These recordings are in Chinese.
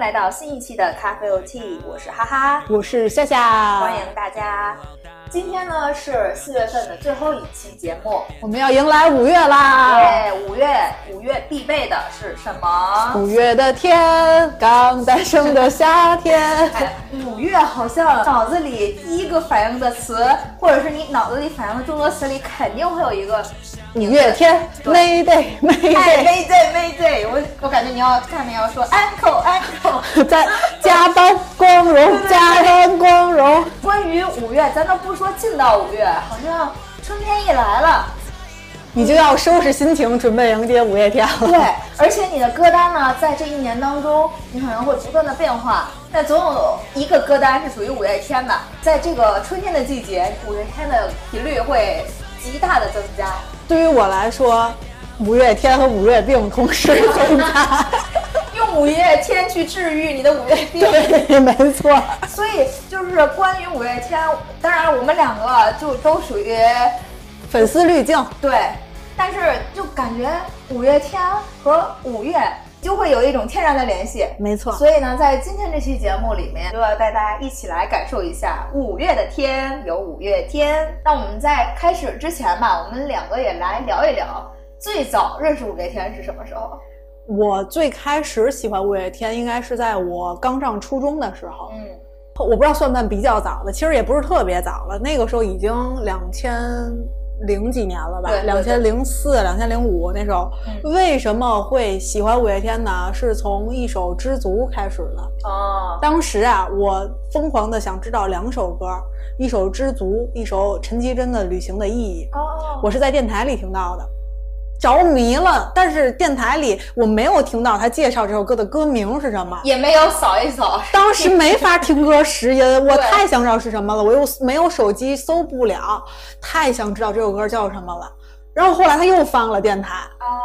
来到新一期的咖啡 OT，我是哈哈，我是夏夏，欢迎大家。今天呢是四月份的最后一期节目，我们要迎来五月啦！对，五月五月必备的是什么？五月的天，刚诞生的夏天。五月好像脑子里第一个反应的词，或者是你脑子里反应的众多词里，肯定会有一个五月天。Mayday，Mayday，Mayday！我我感觉你要下面要说 Uncle，Uncle，在加班光荣，加班光荣。关于五月，咱都不。说进到五月，好像春天一来了，你就要收拾心情，准备迎接五月天了。对，而且你的歌单呢，在这一年当中，你可能会不断的变化，但总有一个歌单是属于五月天的。在这个春天的季节，五月天的频率会极大的增加。对于我来说，五月天和五月病同时 存在。用。五月天去治愈你的五月病，对，没错。所以就是关于五月天，当然我们两个就都属于粉丝滤镜，对。但是就感觉五月天和五月就会有一种天然的联系，没错。所以呢，在今天这期节目里面，就要带大家一起来感受一下五月的天，有五月天。那我们在开始之前吧，我们两个也来聊一聊最早认识五月天是什么时候。我最开始喜欢五月天，应该是在我刚上初中的时候。嗯，我不知道算不算比较早的，其实也不是特别早了。那个时候已经两千零几年了吧？两千零四、两千零五那时候。为什么会喜欢五月天呢？是从一首《知足》开始的。哦。当时啊，我疯狂的想知道两首歌，一首《知足》，一首陈绮贞的《旅行的意义》。哦。我是在电台里听到的。着迷了，但是电台里我没有听到他介绍这首歌的歌名是什么，也没有扫一扫。当时没法听歌识音，我 太想知道是什么了，我又没有手机搜不了，太想知道这首歌叫什么了。然后后来他又放了电台，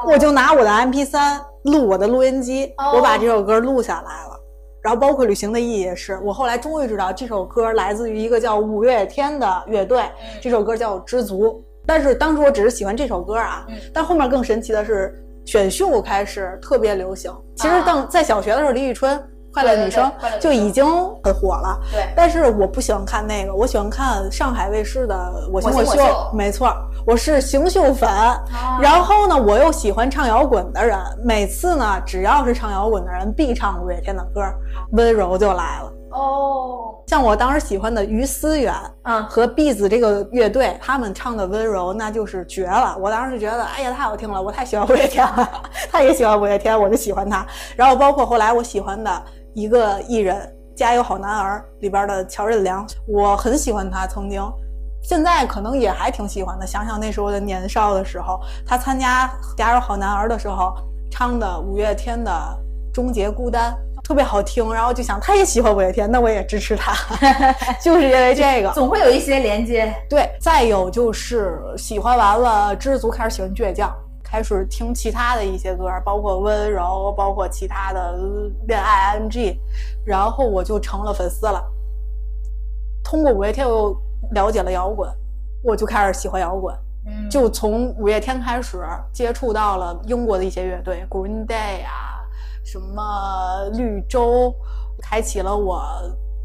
我就拿我的 MP3 录我的录音机，我把这首歌录下来了。然后包括旅行的意义也是，我后来终于知道这首歌来自于一个叫五月天的乐队，这首歌叫《知足》。但是当时我只是喜欢这首歌啊，但后面更神奇的是选秀开始特别流行。其实当在小学的时候，李宇春《快乐女生》就已经很火了。对，但是我不喜欢看那个，我喜欢看上海卫视的《我行我秀》。没错，我是行秀粉。然后呢，我又喜欢唱摇滚的人，每次呢，只要是唱摇滚的人，必唱五月天的歌，《温柔》就来了。哦，像我当时喜欢的于思远，嗯，和毕子这个乐队，他们唱的温柔那就是绝了。我当时就觉得，哎呀，太好听了，我太喜欢五月天了。他也喜欢五月天，我就喜欢他。然后包括后来我喜欢的一个艺人，《加油好男儿》里边的乔任梁，我很喜欢他。曾经，现在可能也还挺喜欢的。想想那时候的年少的时候，他参加《加油好男儿》的时候唱的五月天的《终结孤单》。特别好听，然后就想他也喜欢五月天，那我也支持他，就是因为这个，总会有一些连接。对，再有就是喜欢完了知足，开始喜欢倔强，开始听其他的一些歌，包括温柔，包括其他的恋爱 ING，然后我就成了粉丝了。通过五月天，我又了解了摇滚，我就开始喜欢摇滚，就从五月天开始接触到了英国的一些乐队，Green Day 啊。什么绿洲，开启了我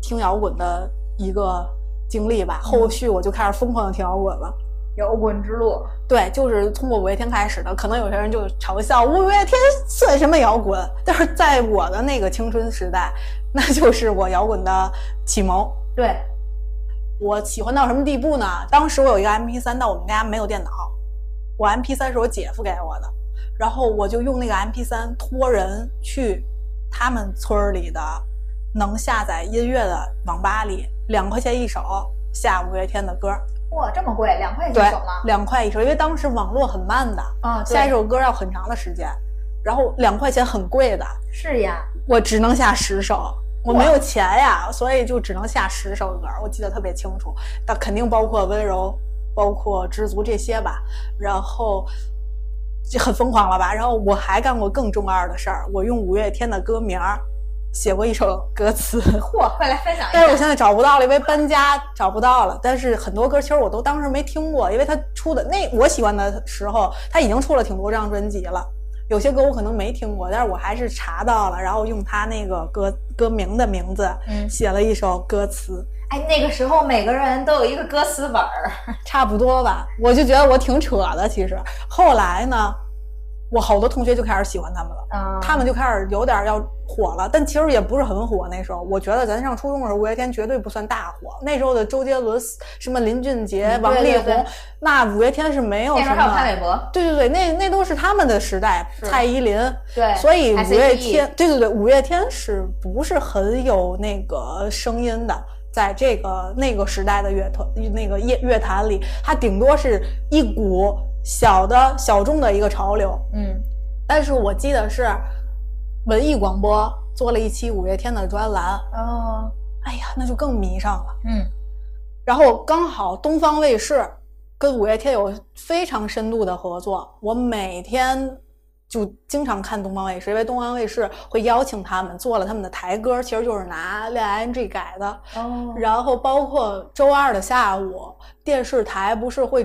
听摇滚的一个经历吧。后续我就开始疯狂的听摇滚了，摇滚之路。对，就是通过五月天开始的。可能有些人就嘲笑五月天算什么摇滚，但是在我的那个青春时代，那就是我摇滚的启蒙。对，我喜欢到什么地步呢？当时我有一个 MP3，但我们家没有电脑，我 MP3 是我姐夫给我的。然后我就用那个 M P 三托人去他们村里的能下载音乐的网吧里，两块钱一首下五月天的歌。哇，这么贵，两块一首吗？两块一首，因为当时网络很慢的，啊，下一首歌要很长的时间。然后两块钱很贵的，是呀，我只能下十首，我没有钱呀，所以就只能下十首歌。我记得特别清楚，但肯定包括温柔，包括知足这些吧。然后。就很疯狂了吧？然后我还干过更中二的事儿，我用五月天的歌名写过一首歌词。嚯，快来分享一下！但是我现在找不到了，因为搬家找不到了。但是很多歌其实我都当时没听过，因为他出的那我喜欢的时候，他已经出了挺多张专辑了。有些歌我可能没听过，但是我还是查到了，然后用他那个歌歌名的名字，嗯，写了一首歌词。哎，那个时候每个人都有一个歌词本儿，差不多吧。我就觉得我挺扯的，其实后来呢。我好多同学就开始喜欢他们了，他们就开始有点要火了，但其实也不是很火。那时候，我觉得咱上初中的时候，五月天绝对不算大火。那时候的周杰伦、什么林俊杰、王力宏，那五月天是没有什么。潘玮柏。对对对，那那都是他们的时代。蔡依林。对。所以五月天，对对对，五月天是不是很有那个声音的？在这个那个时代的乐团那个乐乐坛里，它顶多是一股。小的小众的一个潮流，嗯，但是我记得是文艺广播做了一期五月天的专栏，哦，哎呀，那就更迷上了，嗯，然后刚好东方卫视跟五月天有非常深度的合作，我每天。就经常看东方卫视，因为东方卫视会邀请他们做了他们的台歌，其实就是拿恋爱 ING 改的。哦。然后包括周二的下午，电视台不是会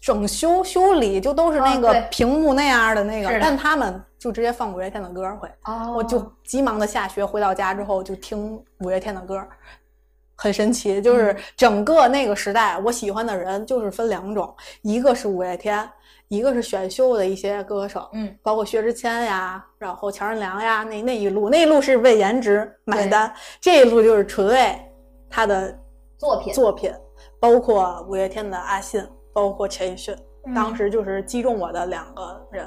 整修修理，就都是那个屏幕那样的那个，但他们就直接放五月天的歌会。哦。我就急忙的下学回到家之后就听五月天的歌，很神奇。就是整个那个时代，我喜欢的人就是分两种，一个是五月天。一个是选秀的一些歌手，嗯，包括薛之谦呀，然后乔任梁呀，那那一路，那一路是为颜值买单，这一路就是纯为他的作品作品，包括五月天的阿信，包括陈奕迅，当时就是击中我的两个人，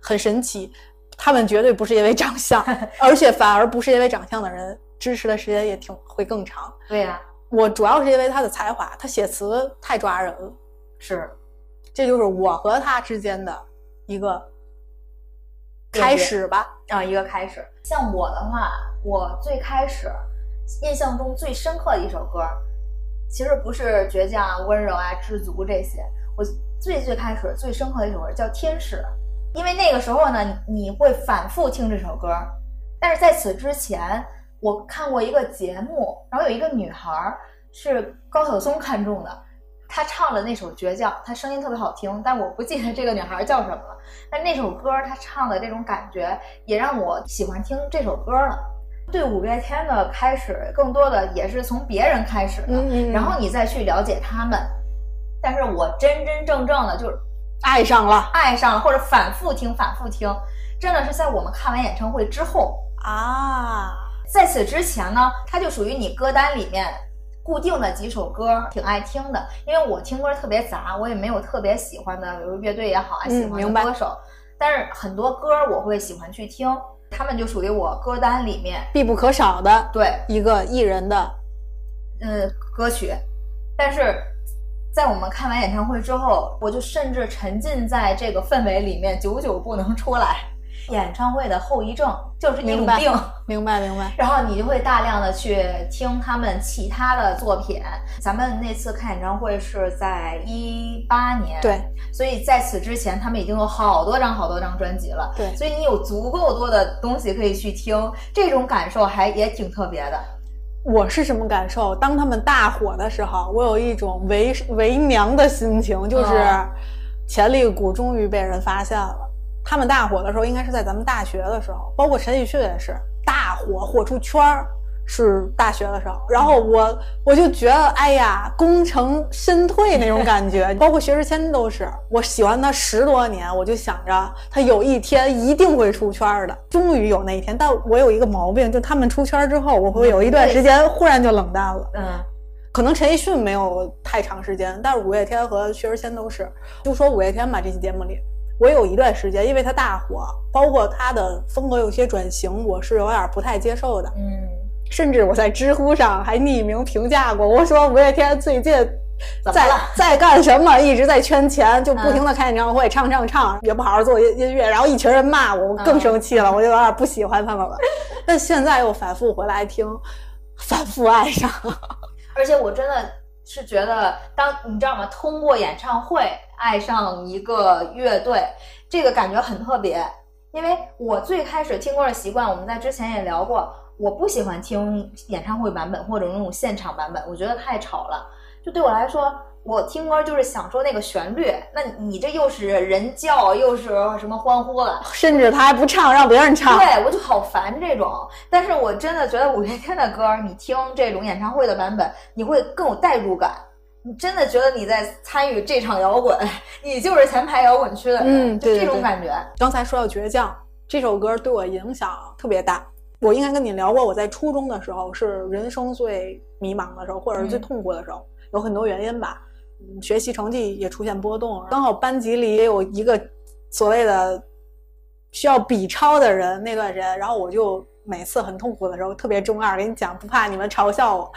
很神奇，他们绝对不是因为长相，而且反而不是因为长相的人支持的时间也挺会更长。对呀，我主要是因为他的才华，他写词太抓人了，是。这就是我和他之间的一个开始吧，啊，一个开始。像我的话，我最开始印象中最深刻的一首歌，其实不是倔强啊、温柔啊、知足这些。我最最开始最深刻的一首歌叫《天使》，因为那个时候呢，你会反复听这首歌。但是在此之前，我看过一个节目，然后有一个女孩是高晓松看中的。他唱的那首《倔强》，他声音特别好听，但我不记得这个女孩叫什么了。但那首歌他唱的这种感觉，也让我喜欢听这首歌了。对五月天的开始，更多的也是从别人开始的，然后你再去了解他们。但是我真真正正的就是爱上了，爱上了，或者反复听，反复听，真的是在我们看完演唱会之后啊。在此之前呢，它就属于你歌单里面。固定的几首歌挺爱听的，因为我听歌特别杂，我也没有特别喜欢的，比如乐队也好啊，喜欢的歌手。但是很多歌我会喜欢去听，他们就属于我歌单里面必不可少的对一个艺人的嗯歌曲。但是在我们看完演唱会之后，我就甚至沉浸在这个氛围里面，久久不能出来。演唱会的后遗症就是一种病，明白明白。然后你就会大量的去听他们其他的作品。咱们那次看演唱会是在一八年，对，所以在此之前他们已经有好多张好多张专辑了，对，所以你有足够多的东西可以去听，这种感受还也挺特别的。我是什么感受？当他们大火的时候，我有一种为为娘的心情，就是潜力股终于被人发现了。他们大火的时候，应该是在咱们大学的时候，包括陈奕迅也是大火，火出圈儿，是大学的时候。然后我我就觉得，哎呀，功成身退那种感觉。包括薛之谦都是，我喜欢他十多年，我就想着他有一天一定会出圈的。终于有那一天，但我有一个毛病，就他们出圈之后，我会有一段时间忽然就冷淡了。嗯，可能陈奕迅没有太长时间，但是五月天和薛之谦都是。就说五月天吧，这期节目里。我有一段时间，因为他大火，包括他的风格有些转型，我是有点不太接受的。嗯，甚至我在知乎上还匿名评价过，我说五月天最近在在干什么？一直在圈钱，就不停的开演唱会，唱唱唱，也不好好做音音乐，然后一群人骂我，我更生气了，我就有点不喜欢他们了。但现在又反复回来听，反复爱上，而且我真的是觉得，当你知道吗？通过演唱会。爱上一个乐队，这个感觉很特别。因为我最开始听歌的习惯，我们在之前也聊过，我不喜欢听演唱会版本或者那种现场版本，我觉得太吵了。就对我来说，我听歌就是享受那个旋律。那你这又是人叫，又是什么欢呼了，甚至他还不唱，让别人唱。对我就好烦这种。但是我真的觉得五月天的歌，你听这种演唱会的版本，你会更有代入感。你真的觉得你在参与这场摇滚，你就是前排摇滚区的人，就这种感觉。刚才说到倔强这首歌，对我影响特别大。我应该跟你聊过，我在初中的时候是人生最迷茫的时候，或者是最痛苦的时候，有很多原因吧。学习成绩也出现波动，刚好班级里也有一个所谓的需要比超的人，那段时间，然后我就每次很痛苦的时候，特别中二，给你讲，不怕你们嘲笑我。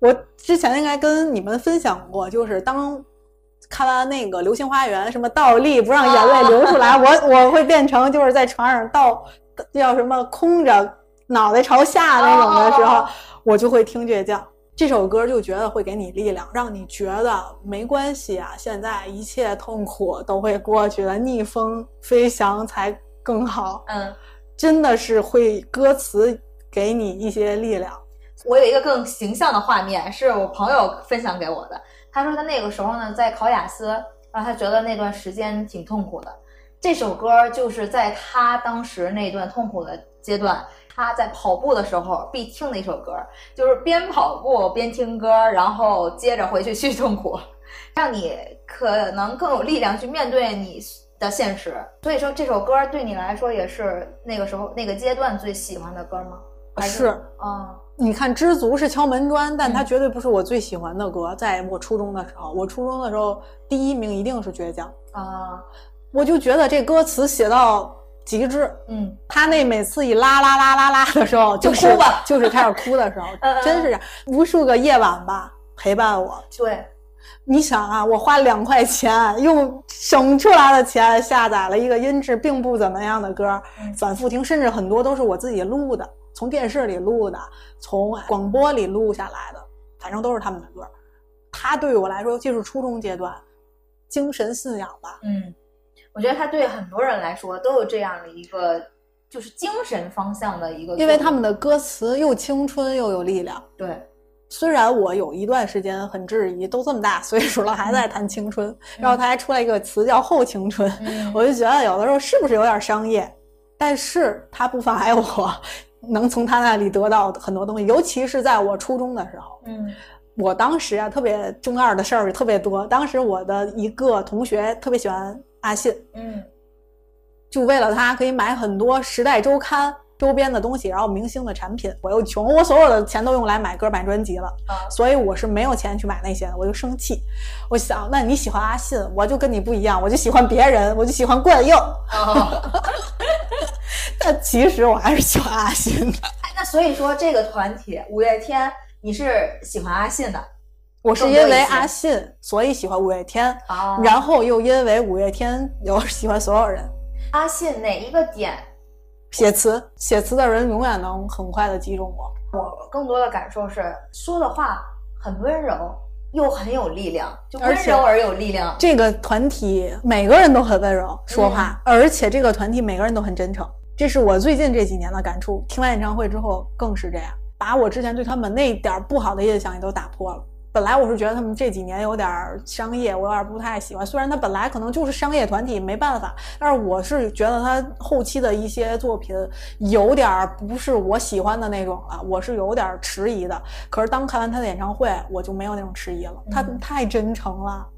我之前应该跟你们分享过，就是当看完那个《流星花园》，什么倒立不让眼泪流出来，我我会变成就是在床上倒叫什么空着脑袋朝下那种的时候，我就会听倔强这首歌，就觉得会给你力量，让你觉得没关系啊，现在一切痛苦都会过去的，逆风飞翔才更好。嗯，真的是会歌词给你一些力量。我有一个更形象的画面，是我朋友分享给我的。他说他那个时候呢，在考雅思，然后他觉得那段时间挺痛苦的。这首歌就是在他当时那段痛苦的阶段，他在跑步的时候必听的一首歌，就是边跑步边听歌，然后接着回去续痛苦，让你可能更有力量去面对你的现实。所以说，这首歌对你来说也是那个时候那个阶段最喜欢的歌吗？还是啊。你看《知足》是敲门砖，但它绝对不是我最喜欢的歌。在我初中的时候，我初中的时候第一名一定是《倔强》啊！我就觉得这歌词写到极致。嗯，他那每次一拉拉拉拉拉的时候，就哭吧，就是开始哭的时候，真是无数个夜晚吧陪伴我。对，你想啊，我花两块钱用省出来的钱下载了一个音质并不怎么样的歌，反复听，甚至很多都是我自己录的。从电视里录的，从广播里录下来的，反正都是他们的歌。他对于我来说，尤其是初中阶段，精神信仰吧。嗯，我觉得他对很多人来说都有这样的一个，就是精神方向的一个。因为他们的歌词又青春又有力量。对，虽然我有一段时间很质疑，都这么大岁数了还在谈青春，然后他还出来一个词叫后青春，我就觉得有的时候是不是有点商业？但是他不妨碍我。能从他那里得到很多东西，尤其是在我初中的时候。嗯，我当时啊，特别中二的事儿特别多。当时我的一个同学特别喜欢阿信，嗯，就为了他可以买很多《时代周刊》周边的东西，然后明星的产品。我又穷，我所有的钱都用来买歌、买专辑了，所以我是没有钱去买那些的。我就生气，我想，那你喜欢阿信，我就跟你不一样，我就喜欢别人，我就喜欢冠佑。但其实我还是喜欢阿信的。那所以说，这个团体五月天，你是喜欢阿信的？我是因为阿信，所以喜欢五月天。然后又因为五月天，有喜欢所有人。阿信哪一个点？写词，写词的人永远能很快的击中我。我更多的感受是，说的话很温柔，又很有力量，就温柔而有力量。这个团体每个人都很温柔说话，而且这个团体每个人都很真诚。这是我最近这几年的感触。听完演唱会之后，更是这样，把我之前对他们那点不好的印象也都打破了。本来我是觉得他们这几年有点商业，我有点不太喜欢。虽然他本来可能就是商业团体，没办法，但是我是觉得他后期的一些作品有点不是我喜欢的那种了，我是有点迟疑的。可是当看完他的演唱会，我就没有那种迟疑了，他太真诚了。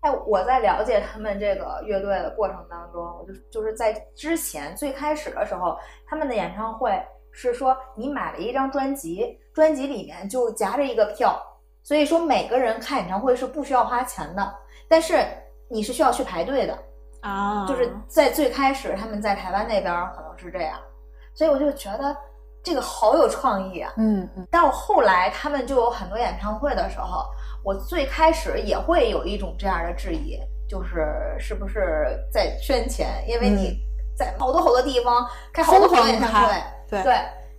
哎，我在了解他们这个乐队的过程当中，我就就是在之前最开始的时候，他们的演唱会是说你买了一张专辑，专辑里面就夹着一个票，所以说每个人看演唱会是不需要花钱的，但是你是需要去排队的啊。就是在最开始他们在台湾那边可能是这样，所以我就觉得这个好有创意啊。嗯嗯。到后来他们就有很多演唱会的时候。我最开始也会有一种这样的质疑，就是是不是在圈钱？因为你在好多好多地方开好多好多演唱会，对对。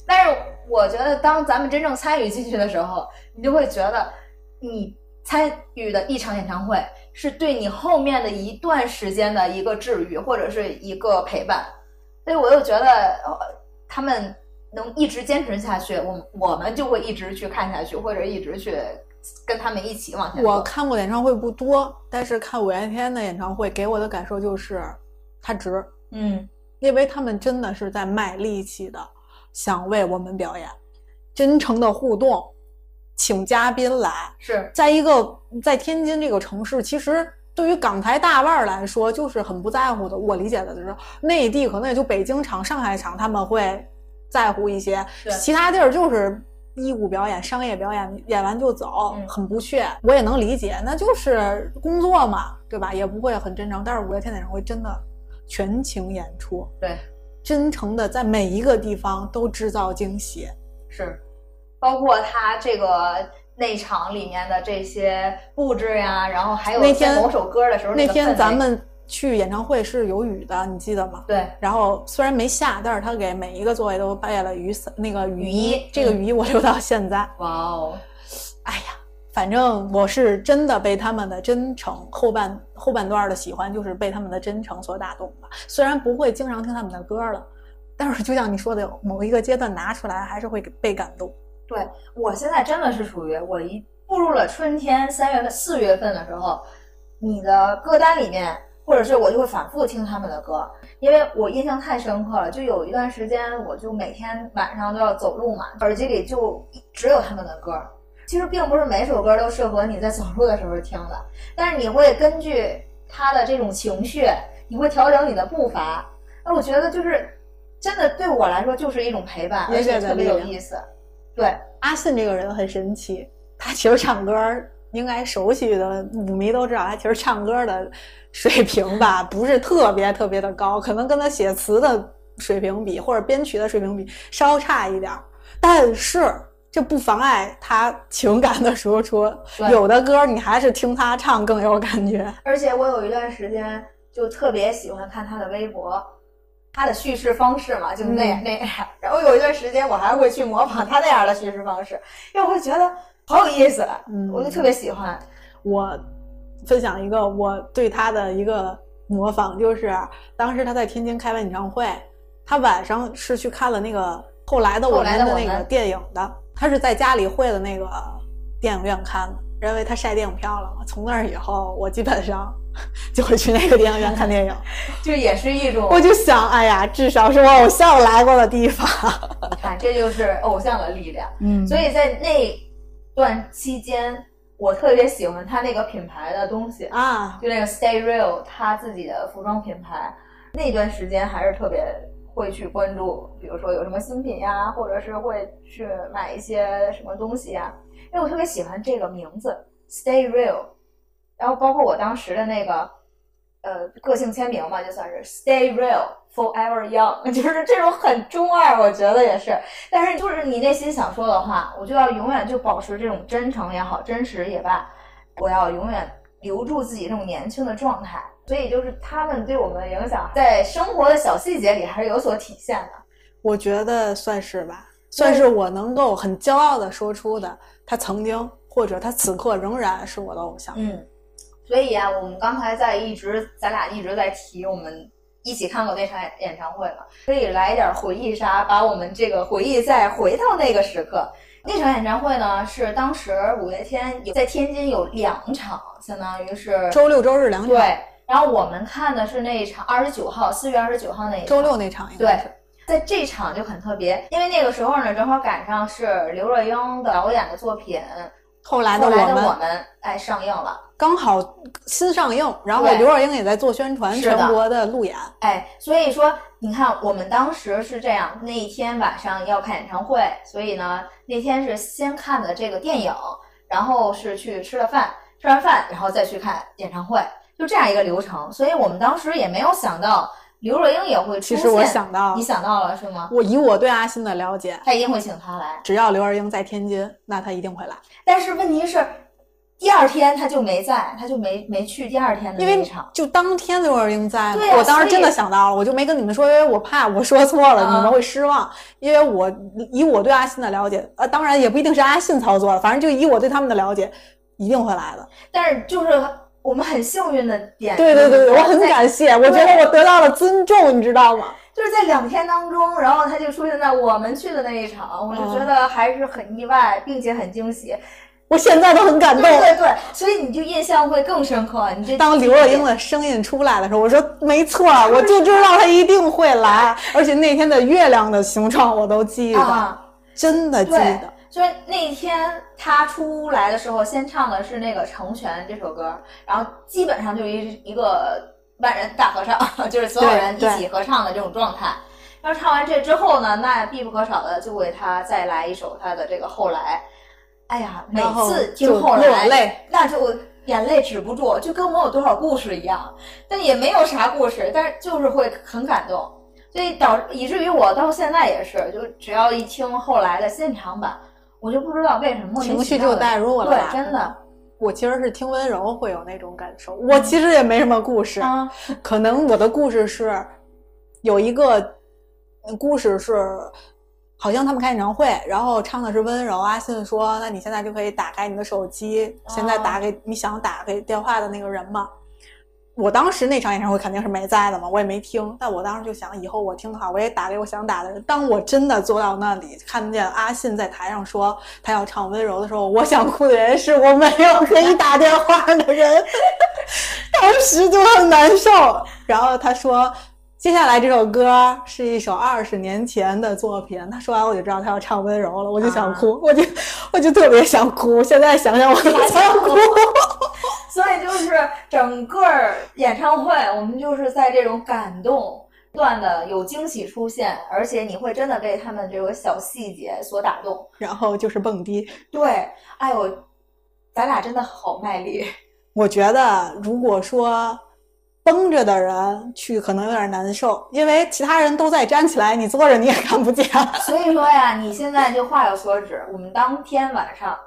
但是我觉得，当咱们真正参与进去的时候，你就会觉得，你参与的一场演唱会是对你后面的一段时间的一个治愈，或者是一个陪伴。所以我又觉得，他们能一直坚持下去，我我们就会一直去看下去，或者一直去跟他们一起往前。我看过演唱会不多，但是看五月天的演唱会给我的感受就是，他值。嗯，因为他们真的是在卖力气的想为我们表演，真诚的互动，请嘉宾来。是在一个在天津这个城市，其实。对于港台大腕儿来说，就是很不在乎的。我理解的就是，内地可能也就北京场、上海场他们会在乎一些，其他地儿就是义务表演、商业表演，演完就走，很不屑。我也能理解，那就是工作嘛，对吧？也不会很真诚。但是五月天演唱会真的全情演出，对，真诚的在每一个地方都制造惊喜，是，包括他这个。内场里面的这些布置呀，然后还有那天某首歌的时候，那天咱们去演唱会是有雨的，你记得吗？对。然后虽然没下，但是他给每一个座位都备了雨伞，那个雨衣。这个雨衣我留到现在。哇哦！哎呀，反正我是真的被他们的真诚后半后半段的喜欢，就是被他们的真诚所打动了。虽然不会经常听他们的歌了，但是就像你说的，某一个阶段拿出来还是会被感动。对我现在真的是属于我一步入了春天，三月份、四月份的时候，你的歌单里面，或者是我就会反复听他们的歌，因为我印象太深刻了。就有一段时间，我就每天晚上都要走路嘛，耳机里就只有他们的歌。其实并不是每首歌都适合你在走路的时候听的，但是你会根据他的这种情绪，你会调整你的步伐。那我觉得就是真的对我来说就是一种陪伴，而且特别有意思。对阿信这个人很神奇，他其实唱歌应该熟悉的舞迷都知道，他其实唱歌的水平吧 不是特别特别的高，可能跟他写词的水平比或者编曲的水平比稍差一点儿，但是这不妨碍他情感的输出。有的歌你还是听他唱更有感觉。而且我有一段时间就特别喜欢看他的微博。他的叙事方式嘛，就是那那样。然后有一段时间，我还会去模仿他那样的叙事方式，因为我会觉得好有意思，嗯，我就特别喜欢。我分享一个我对他的一个模仿，就是当时他在天津开完演唱会，他晚上是去看了那个后来的我们的那个电影的，他是在家里会的那个电影院看的。认为他晒电影票了嘛？从那儿以后，我基本上 就会去那个电影院看电影，就也是一种。我就想，哎呀，至少是我偶像来过的地方。你看，这就是偶像的力量。嗯，所以在那段期间，我特别喜欢他那个品牌的东西啊，就那个 Stay Real，他自己的服装品牌。那段时间还是特别会去关注，比如说有什么新品呀，或者是会去买一些什么东西呀。因为我特别喜欢这个名字，Stay Real，然后包括我当时的那个呃个性签名嘛，就算是 Stay Real Forever Young，就是这种很中二，我觉得也是。但是就是你内心想说的话，我就要永远就保持这种真诚也好，真实也罢，我要永远留住自己这种年轻的状态。所以就是他们对我们的影响，在生活的小细节里还是有所体现的。我觉得算是吧。算是我能够很骄傲的说出的，他曾经或者他此刻仍然是我的偶像。嗯，所以啊，我们刚才在一直，咱俩一直在提我们一起看过那场演唱会嘛，可以来点回忆杀，把我们这个回忆再回到那个时刻。那场演唱会呢，是当时五月天有在天津有两场，相当于是周六周日两场。对，然后我们看的是那一场，二十九号，四月二十九号那一场，周六那场，对。在这场就很特别，因为那个时候呢，正好赶上是刘若英的导演的作品《后来的我们》哎上映了，刚好新上映，然后刘若英也在做宣传，全国的路演，哎，所以说你看，我们当时是这样，那一天晚上要看演唱会，所以呢，那天是先看的这个电影，然后是去吃了饭，吃完饭然后再去看演唱会，就这样一个流程，所以我们当时也没有想到。刘若英也会出现，其实我想到，你想到了是吗？我以我对阿信的了解，他一定会请他来。只要刘若英在天津，那他一定会来。但是问题是，第二天他就没在，他就没没去第二天的那场。就当天刘若英在，我当时真的想到了，我就没跟你们说，因为我怕我说错了，你们会失望。因为我以我对阿信的了解，呃，当然也不一定是阿信操作的，反正就以我对他们的了解，一定会来的。但是就是。我们很幸运的点，对对对，我很感谢，我觉得我得到了尊重，你知道吗？就是在两天当中，然后他就出现在我们去的那一场，我就觉得还是很意外，并且很惊喜。我现在都很感动，对对对，所以你就印象会更深刻。你这当刘若英的声音出来的时候，我说没错，我就知道她一定会来，而且那天的月亮的形状我都记得，真的记得。就是那天他出来的时候，先唱的是那个《成全》这首歌，然后基本上就一一个万人大合唱，就是所有人一起合唱的这种状态。然后唱完这之后呢，那必不可少的就为他再来一首他的这个后来。哎呀，每次听后来，那就眼泪止不住，就跟我有多少故事一样。但也没有啥故事，但是就是会很感动，所以导以至于我到现在也是，就只要一听后来的现场版，我就不知道为什么情绪就带入了。对，真的，我其实是听温柔会有那种感受。我其实也没什么故事，可能我的故事是有一个故事是。好像他们开演唱会，然后唱的是温柔。阿信说：“那你现在就可以打开你的手机，现在打给你想打给电话的那个人吗？”我当时那场演唱会肯定是没在的嘛，我也没听。但我当时就想，以后我听的话，我也打给我想打的人。当我真的坐到那里，看见阿信在台上说他要唱温柔的时候，我想哭的人是我没有 可以打电话的人，当时就很难受。然后他说。接下来这首歌是一首二十年前的作品。他说完我就知道他要唱温柔了，我就想哭，我就我就特别想哭。现在想想我都想哭。所以就是整个演唱会，我们就是在这种感动不断的有惊喜出现，而且你会真的被他们这个小细节所打动。然后就是蹦迪。对，哎呦，咱俩真的好卖力。我觉得如果说。绷着的人去可能有点难受，因为其他人都在站起来，你坐着你也看不见。所以说呀，你现在就话有所指，我们当天晚上。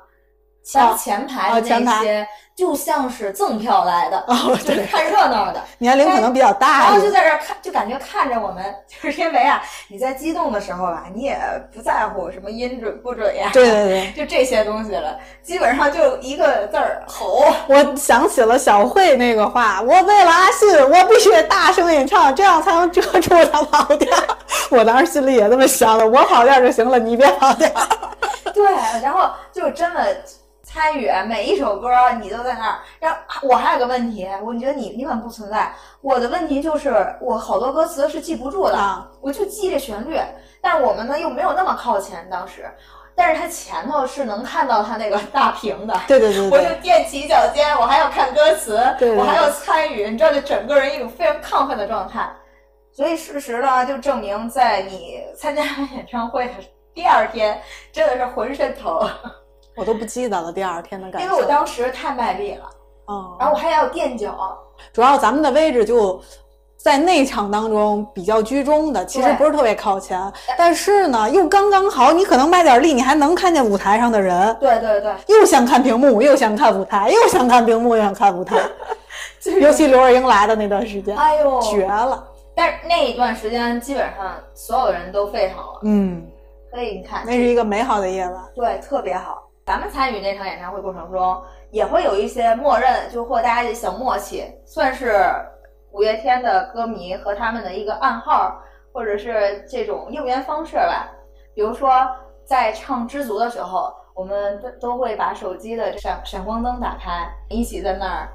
像前排的那些，就像是赠票来的，就是看热闹的，年龄可能比较大。然后就在这看，就感觉看着我们，就是因为啊，你在激动的时候吧，你也不在乎什么音准不准呀，对对对，就这些东西了，基本上就一个字儿吼。我想起了小慧那个话，我为了阿信，我必须得大声演唱，这样才能遮住他跑调。我当时心里也这么想的，我跑调就行了，你别跑调。对，然后就真的。参与每一首歌，你都在那儿。然后我还有个问题，我觉得你你本不存在。我的问题就是我好多歌词是记不住的，啊我就记这旋律。但是我们呢又没有那么靠前，当时，但是他前头是能看到他那个大屏的。对对对。我就踮起脚尖，我还要看歌词，我还要参与，你知道，就整个人一种非常亢奋的状态。所以事实呢，就证明在你参加演唱会的第二天，真的是浑身疼。我都不记得了第二天的感觉，因为我当时太卖力了，嗯，然后我还要垫脚。主要咱们的位置就在内场当中比较居中的，其实不是特别靠前，但是呢又刚刚好，你可能卖点力，你还能看见舞台上的人。对对对，又想看屏幕，又想看舞台，又想看屏幕，又想看舞台。尤其刘若英来的那段时间，哎呦，绝了！但是那一段时间基本上所有人都沸腾了，嗯，所以你看，那是一个美好的夜晚，对，特别好。咱们参与那场演唱会过程中，也会有一些默认，就或大家的小默契，算是五月天的歌迷和他们的一个暗号，或者是这种应援方式吧。比如说，在唱《知足》的时候，我们都都会把手机的闪闪光灯打开，一起在那儿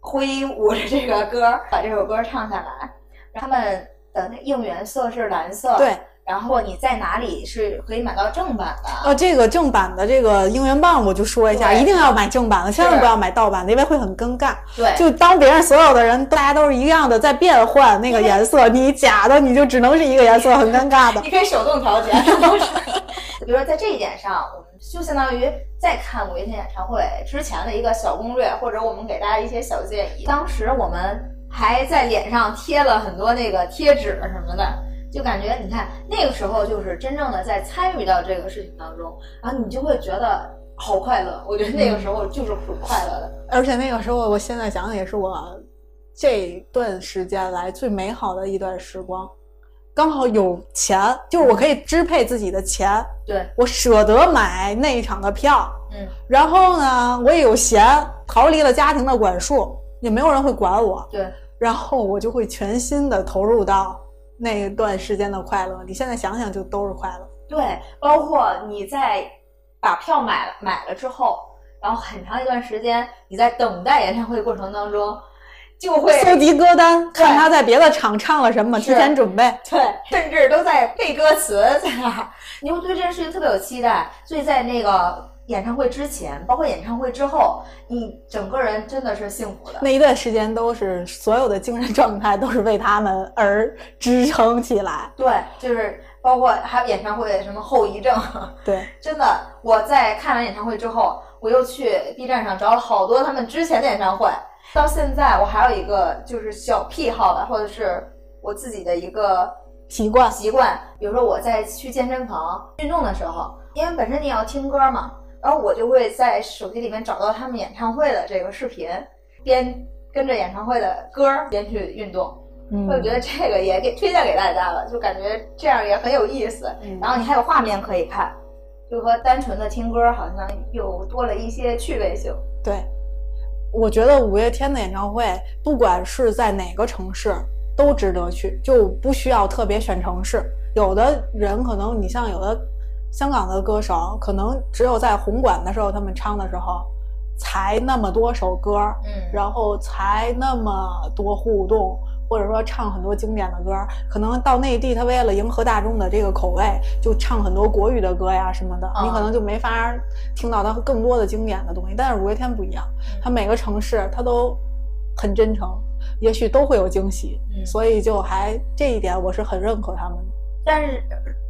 挥舞着这个歌，把这首歌唱下来。他们的应援色是蓝色。对。然后你在哪里是可以买到正版的？哦，这个正版的这个应援棒，我就说一下，一定要买正版的，千万不要买盗版的，因为会很尴尬。对，就当别人所有的人大家都是一样的在变换那个颜色，你假的你就只能是一个颜色，很尴尬的。你可以手动调节。比如说在这一点上，我们就相当于在看五月天演唱会之前的一个小攻略，或者我们给大家一些小建议。当时我们还在脸上贴了很多那个贴纸什么的。就感觉你看那个时候就是真正的在参与到这个事情当中，然后你就会觉得好快乐。我觉得那个时候就是很快乐的，而且那个时候我现在想想也是我这段时间来最美好的一段时光。刚好有钱，就是我可以支配自己的钱，对我舍得买那一场的票，嗯，然后呢我也有闲，逃离了家庭的管束，也没有人会管我，对，然后我就会全心的投入到。那一段时间的快乐，你现在想想就都是快乐。对，包括你在把票买了买了之后，然后很长一段时间你在等待演唱会过程当中，就会搜集歌单，看他在别的场唱了什么，提前准备。对，甚至都在背歌词在那，你会对这件事情特别有期待。所以在那个。演唱会之前，包括演唱会之后，你整个人真的是幸福的。那一段时间都是所有的精神状态都是为他们而支撑起来。对，就是包括还有演唱会什么后遗症。对，真的，我在看完演唱会之后，我又去 B 站上找了好多他们之前的演唱会。到现在，我还有一个就是小癖好吧，或者是我自己的一个习惯习惯。比如说我在去健身房运动的时候，因为本身你要听歌嘛。然后我就会在手机里面找到他们演唱会的这个视频，边跟着演唱会的歌边去运动。嗯，我觉得这个也给推荐给大家了，就感觉这样也很有意思。然后你还有画面可以看，就和单纯的听歌好像又多了一些趣味性。对，我觉得五月天的演唱会，不管是在哪个城市都值得去，就不需要特别选城市。有的人可能你像有的。香港的歌手可能只有在红馆的时候，他们唱的时候才那么多首歌，嗯，然后才那么多互动，或者说唱很多经典的歌。可能到内地，他为了迎合大众的这个口味，就唱很多国语的歌呀什么的，你可能就没法听到他更多的经典的东西。但是五月天不一样，他每个城市他都很真诚，也许都会有惊喜，所以就还这一点我是很认可他们的。但是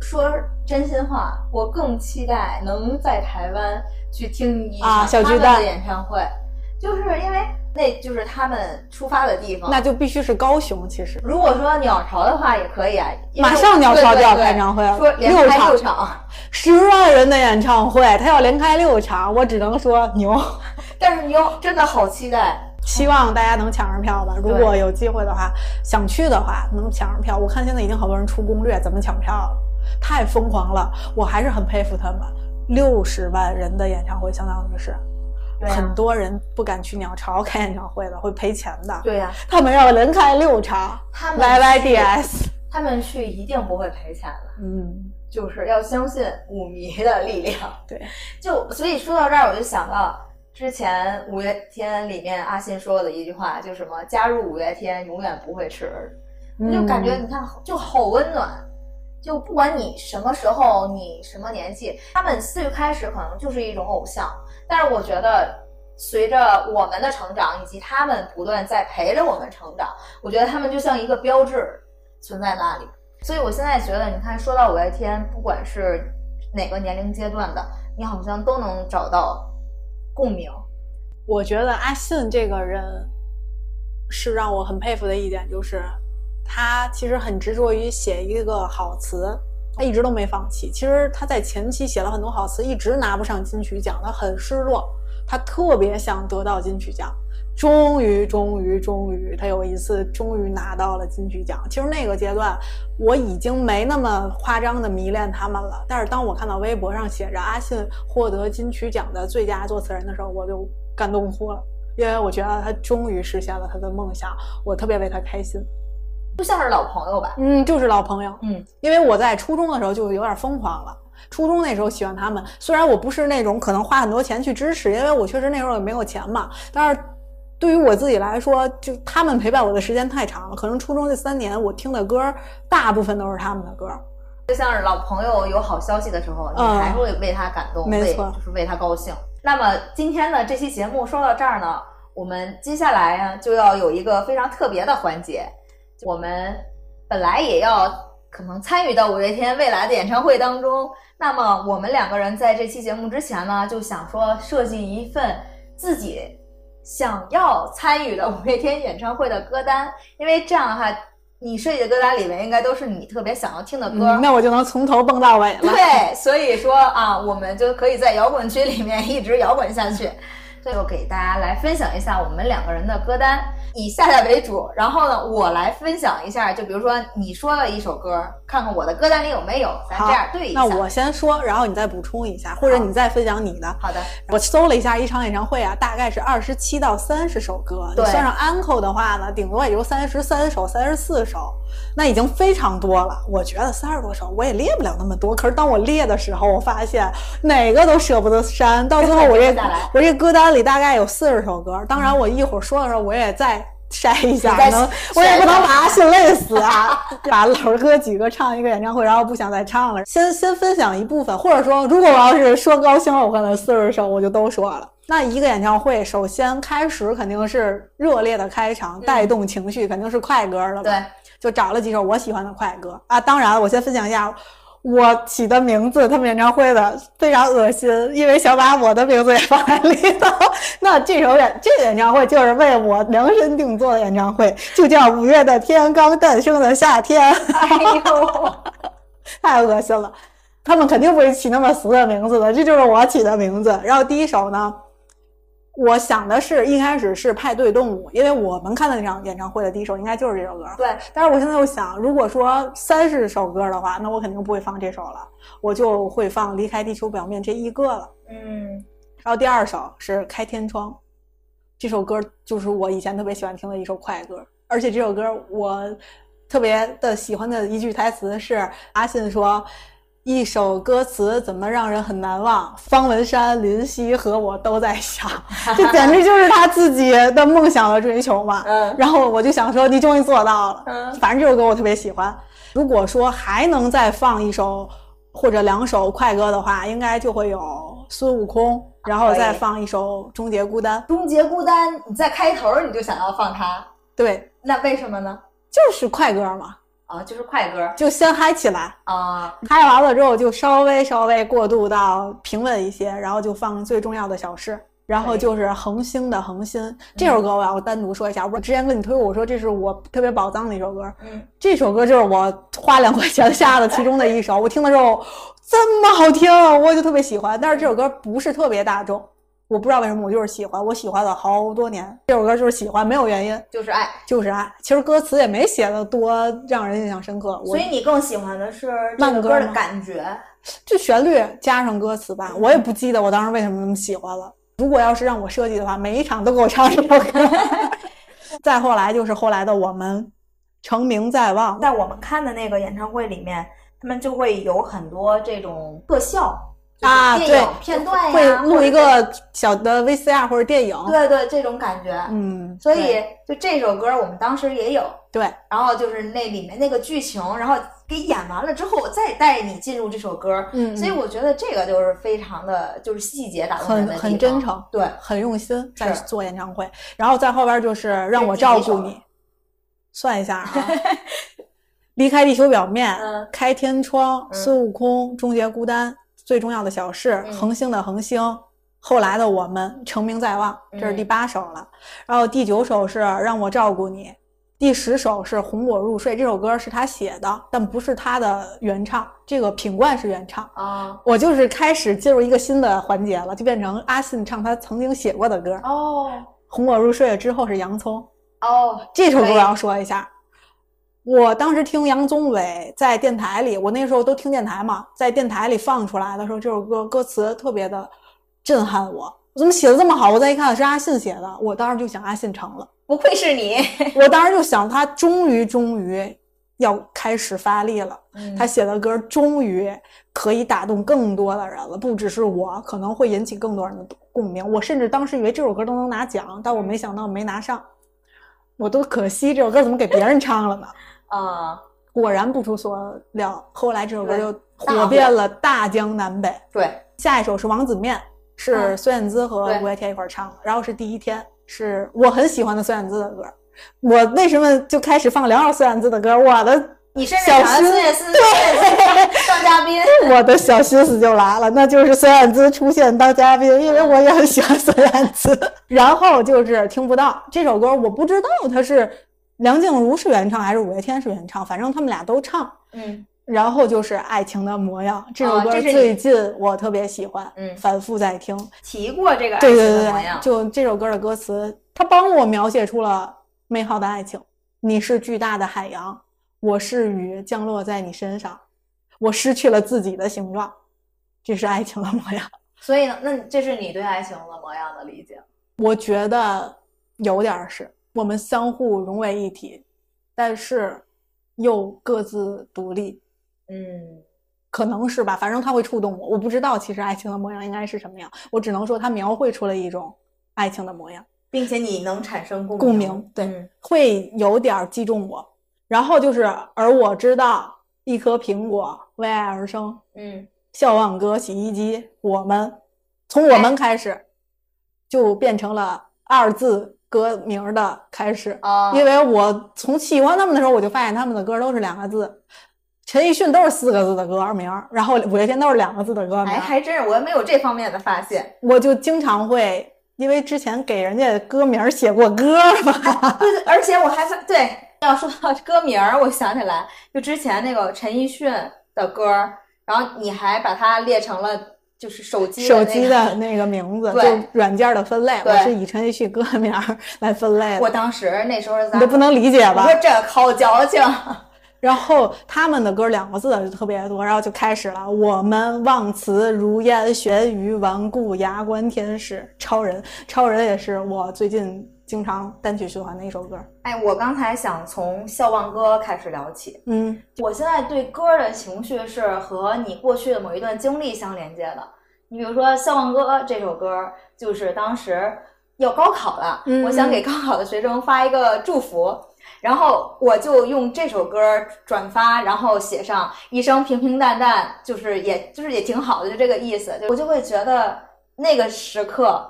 说真心话，我更期待能在台湾去听一场他们的演唱会，就是因为那就是他们出发的地方。那就必须是高雄。其实，如果说鸟巢的话也可以啊，马上鸟巢就要开演唱会了，说连开，六场，十万人的演唱会，他要连开六场，我只能说牛。但是牛，真的好期待。希望大家能抢上票吧。如果有机会的话，想去的话能抢上票。我看现在已经好多人出攻略怎么抢票了，太疯狂了。我还是很佩服他们，六十万人的演唱会相当于是，很多人不敢去鸟巢开演唱会的，会赔钱的。对呀，他们要连开六场，Y Y D S，他们去一定不会赔钱的。嗯，就是要相信舞迷的力量。对，就所以说到这儿，我就想到。之前五月天里面阿信说的一句话，就什么加入五月天永远不会迟，就感觉你看就好温暖，就不管你什么时候，你什么年纪，他们最开始可能就是一种偶像，但是我觉得随着我们的成长，以及他们不断在陪着我们成长，我觉得他们就像一个标志存在那里。所以我现在觉得，你看说到五月天，不管是哪个年龄阶段的，你好像都能找到。共鸣，我觉得阿信这个人是让我很佩服的一点，就是他其实很执着于写一个好词，他一直都没放弃。其实他在前期写了很多好词，一直拿不上金曲奖，他很失落，他特别想得到金曲奖。终于，终于，终于，他有一次终于拿到了金曲奖。其实那个阶段我已经没那么夸张的迷恋他们了。但是当我看到微博上写着阿信获得金曲奖的最佳作词人的时候，我就感动哭了，因为我觉得他终于实现了他的梦想，我特别为他开心。不像是老朋友吧？嗯，就是老朋友。嗯，因为我在初中的时候就有点疯狂了。初中那时候喜欢他们，虽然我不是那种可能花很多钱去支持，因为我确实那时候也没有钱嘛，但是。对于我自己来说，就他们陪伴我的时间太长了。可能初中这三年，我听的歌大部分都是他们的歌。就像是老朋友有好消息的时候，你还会为他感动，没错，就是为他高兴。那么今天的这期节目说到这儿呢，我们接下来呀就要有一个非常特别的环节。我们本来也要可能参与到五月天未来的演唱会当中。那么我们两个人在这期节目之前呢，就想说设计一份自己。想要参与的五月天演唱会的歌单，因为这样的话，你设计的歌单里面应该都是你特别想要听的歌，那我就能从头蹦到尾了。对，所以说啊，我们就可以在摇滚区里面一直摇滚下去。最后给大家来分享一下我们两个人的歌单，以夏夏为主，然后呢，我来分享一下，就比如说你说了一首歌，看看我的歌单里有没有，咱这样对一下。那我先说，然后你再补充一下，或者你再分享你的。好的。我搜了一下，一场演唱会啊，大概是二十七到三十首歌，对，算上 uncle 的话呢，顶多也就三十三首、三十四首，那已经非常多了。我觉得三十多首我也列不了那么多，可是当我列的时候，我发现哪个都舍不得删，到最后我这 我这歌单里大概有四十首歌。当然，我一会儿说的时候，我也再筛一下，能我也不能把阿信累死啊！把老儿歌几个唱一个演唱会，然后不想再唱了。先先分享一部分，或者说，如果我要是说高兴了，我可能四十首我就都说了。那一个演唱会，首先开始肯定是热烈的开场，带动情绪，肯定是快歌了。对，就找了几首我喜欢的快歌啊。当然，我先分享一下。我起的名字，他们演唱会的非常恶心，因为想把我的名字也放在里头。那这首演这个演唱会就是为我量身定做的演唱会，就叫五月的天刚诞生的夏天。哎呦，太恶心了！他们肯定不会起那么俗的名字的，这就是我起的名字。然后第一首呢？我想的是一开始是派对动物，因为我们看的那场演唱会的第一首应该就是这首歌。对，但是我现在又想，如果说三十首歌的话，那我肯定不会放这首了，我就会放离开地球表面这一个了。嗯，然后第二首是开天窗，这首歌就是我以前特别喜欢听的一首快歌，而且这首歌我特别的喜欢的一句台词是阿信说。一首歌词怎么让人很难忘？方文山、林夕和我都在想，这简直就是他自己的梦想和追求嘛。嗯，然后我就想说，你终于做到了。嗯，反正这首歌我特别喜欢。如果说还能再放一首或者两首快歌的话，应该就会有孙悟空，然后再放一首《终结孤单》。终结孤单，你在开头你就想要放它？对，那为什么呢？就是快歌嘛。啊，就是快歌，就先嗨起来啊！嗨完了之后，就稍微稍微过渡到平稳一些，然后就放最重要的小事，然后就是恒星的恒心这首歌，我要单独说一下。我之前跟你推过，我说这是我特别宝藏的一首歌。嗯，这首歌就是我花两块钱下的其中的一首，我听的时候这么好听，我就特别喜欢。但是这首歌不是特别大众。我不知道为什么，我就是喜欢，我喜欢了好多年。这首歌就是喜欢，没有原因，就是爱，就是爱。其实歌词也没写的多让人印象深刻。所以你更喜欢的是慢歌的感觉，就旋律加上歌词吧。我也不记得我当时为什么那么喜欢了。如果要是让我设计的话，每一场都给我唱这首歌。再后来就是后来的我们成名在望，在我们看的那个演唱会里面，他们就会有很多这种特效。啊，对，片段会录一个小的 VCR 或者电影，对对，这种感觉，嗯，所以就这首歌我们当时也有，对，然后就是那里面那个剧情，然后给演完了之后我再带你进入这首歌，嗯，所以我觉得这个就是非常的就是细节打动人很很真诚，对，很用心在做演唱会，然后在后边就是让我照顾你，算一下啊，离开地球表面，开天窗，孙悟空，终结孤单。最重要的小事，恒星的恒星，后来的我们，成名在望，这是第八首了。然后第九首是让我照顾你，第十首是哄我入睡。这首歌是他写的，但不是他的原唱。这个品冠是原唱啊。我就是开始进入一个新的环节了，就变成阿信唱他曾经写过的歌。哦，哄我入睡了之后是洋葱。哦，这首歌我要说一下。我当时听杨宗纬在电台里，我那时候都听电台嘛，在电台里放出来的时候，这首歌歌词特别的震撼我。我怎么写的这么好？我再一看是阿信写的，我当时就想阿信成了，不愧是你。我当时就想他终于终于要开始发力了，他写的歌终于可以打动更多的人了，不只是我，可能会引起更多人的共鸣。我甚至当时以为这首歌都能拿奖，但我没想到没拿上，我都可惜这首歌怎么给别人唱了呢？啊，果然不出所料，后来这首歌就火遍了大江南北。对，下一首是王子面，是孙燕姿和五月天一块唱的。然后是第一天，是我很喜欢的孙燕姿的歌。我为什么就开始放两首孙燕姿的歌？我的你甚至想孙燕姿当嘉宾，我的小心思就来了，那就是孙燕姿出现当嘉宾，因为我也很喜欢孙燕姿。然后就是听不到这首歌，我不知道它是。梁静茹是原唱还是五月天是原唱？反正他们俩都唱。嗯，然后就是《爱情的模样》这首歌，最近我特别喜欢，嗯，反复在听。提过这个《爱情的模样》，就这首歌的歌词，它帮我描写出了美好的爱情。你是巨大的海洋，我是雨降落在你身上，我失去了自己的形状，这是爱情的模样。所以呢，那这是你对爱情的模样的理解？我觉得有点是，我们相互融为一体，但是又各自独立。嗯，可能是吧，反正它会触动我。我不知道其实爱情的模样应该是什么样，我只能说它描绘出了一种爱情的模样，并且你能产生共共鸣，对，会有点击中我。然后就是，而我知道一颗苹果为爱而生，嗯，笑忘歌洗衣机，我们从我们开始。就变成了二字歌名的开始啊，因为我从喜欢他们的时候，我就发现他们的歌都是两个字，陈奕迅都是四个字的歌名，然后五月天都是两个字的歌名。哎，还真是，我没有这方面的发现。我就经常会，因为之前给人家歌名写过歌嘛，对，而且我还对要说到歌名，我想起来，就之前那个陈奕迅的歌，然后你还把它列成了。就是手机手机的那个名字，就软件的分类，我是以陈奕迅歌名来分类的。我当时那时候你都不能理解吧？我说这好矫情。然后他们的歌两个字特别多，然后就开始了。我们忘词如烟悬鱼顽固牙关天使超人，超人也是我最近经常单曲循环的一首歌。哎，我刚才想从笑忘歌开始聊起。嗯，我现在对歌的情绪是和你过去的某一段经历相连接的。你比如说《笑忘歌》这首歌，就是当时要高考了，我想给高考的学生发一个祝福。然后我就用这首歌转发，然后写上一生平平淡淡，就是也就是也挺好的，就这个意思。我就会觉得那个时刻，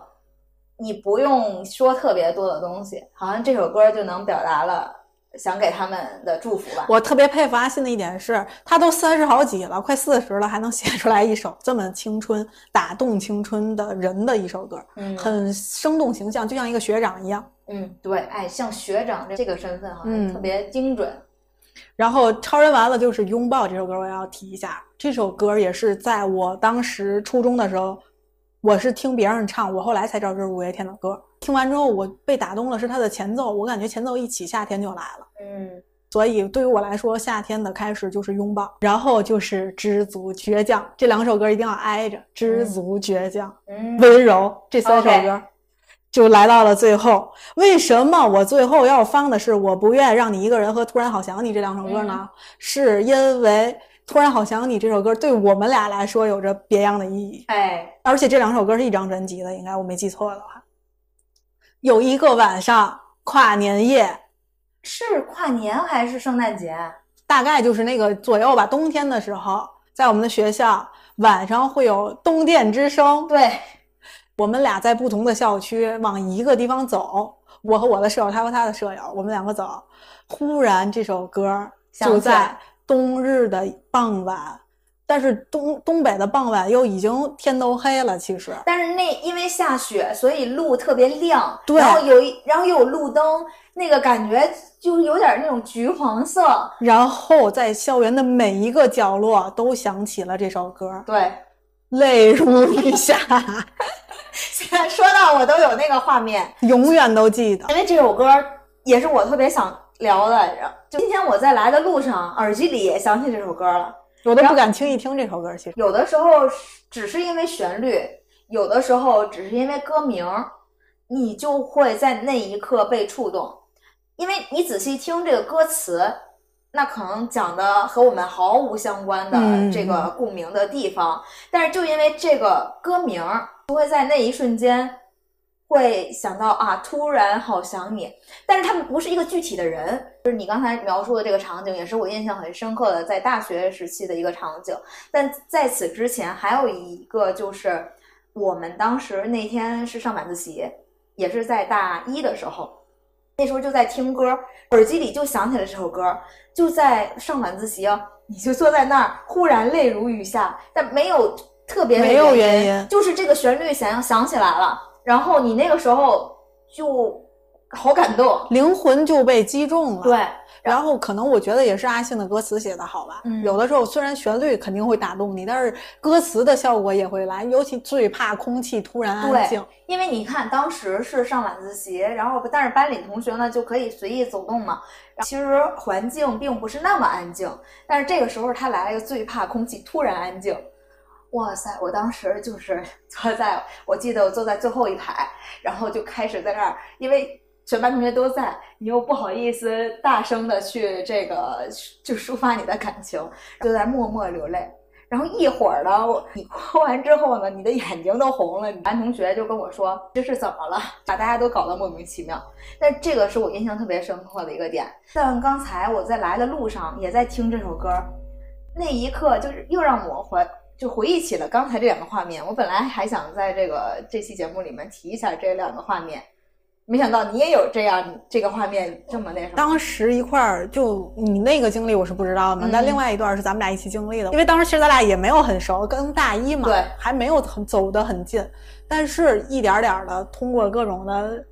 你不用说特别多的东西，好像这首歌就能表达了想给他们的祝福吧。我特别佩服阿信的一点是，他都三十好几了，快四十了，还能写出来一首这么青春、打动青春的人的一首歌，嗯，很生动形象，就像一个学长一样。嗯，对，哎，像学长这个身份哈，特别精准。然后超人完了就是拥抱这首歌，我要提一下，这首歌也是在我当时初中的时候，我是听别人唱，我后来才知道这是五月天的歌。听完之后，我被打动了，是它的前奏，我感觉前奏一起，夏天就来了。嗯，所以对于我来说，夏天的开始就是拥抱，然后就是知足倔强，这两首歌一定要挨着，知足倔强，温柔这三首歌。就来到了最后，为什么我最后要放的是《我不愿让你一个人》和《突然好想你》这两首歌呢？是因为《突然好想你》这首歌对我们俩来说有着别样的意义。哎，而且这两首歌是一张专辑的，应该我没记错的话。有一个晚上，跨年夜，是跨年还是圣诞节？大概就是那个左右吧。冬天的时候，在我们的学校晚上会有东电之声。对。我们俩在不同的校区往一个地方走，我和我的舍友，他和他的舍友，我们两个走。忽然这首歌就在冬日的傍晚，但是东东北的傍晚又已经天都黑了。其实，但是那因为下雪，所以路特别亮，对，然后有一，然后又有路灯，那个感觉就是有点那种橘黄色。然后在校园的每一个角落都响起了这首歌，对，泪如雨下。现在说到我都有那个画面，永远都记得。因为这首歌也是我特别想聊的。就今天我在来的路上，耳机里也响起这首歌了。我都不敢轻易听这首歌。其实有的时候只是因为旋律，有的时候只是因为歌名，你就会在那一刻被触动。因为你仔细听这个歌词，那可能讲的和我们毫无相关的这个共鸣的地方，但是就因为这个歌名。就会在那一瞬间会想到啊，突然好想你。但是他们不是一个具体的人，就是你刚才描述的这个场景，也是我印象很深刻的，在大学时期的一个场景。但在此之前，还有一个就是我们当时那天是上晚自习，也是在大一的时候，那时候就在听歌，耳机里就响起了这首歌，就在上晚自习，你就坐在那儿，忽然泪如雨下，但没有。特别没有原因，就是这个旋律想要想起来了，然后你那个时候就好感动，灵魂就被击中了。对。然后可能我觉得也是阿信的歌词写的好吧，有的时候虽然旋律肯定会打动你，但是歌词的效果也会来，尤其最怕空气突然安静。因为你看当时是上晚自习，然后但是班里同学呢就可以随意走动嘛，其实环境并不是那么安静，但是这个时候他来了一个最怕空气突然安静，哇塞！我当时就是 坐在，我记得我坐在最后一排，然后就开始在那儿，因为。全班同学都在，你又不好意思大声的去这个就抒发你的感情，就在默默流泪。然后一会儿呢，你哭完之后呢，你的眼睛都红了。你男同学就跟我说：“这是怎么了？”把大家都搞得莫名其妙。但这个是我印象特别深刻的一个点。像刚才我在来的路上也在听这首歌，那一刻就是又让我回就回忆起了刚才这两个画面。我本来还想在这个这期节目里面提一下这两个画面。没想到你也有这样这个画面这么那什么。当时一块儿就你那个经历我是不知道的，但另外一段是咱们俩一起经历的。因为当时其实咱俩也没有很熟，跟大一嘛，对，还没有很走得很近，但是一点点的通过各种的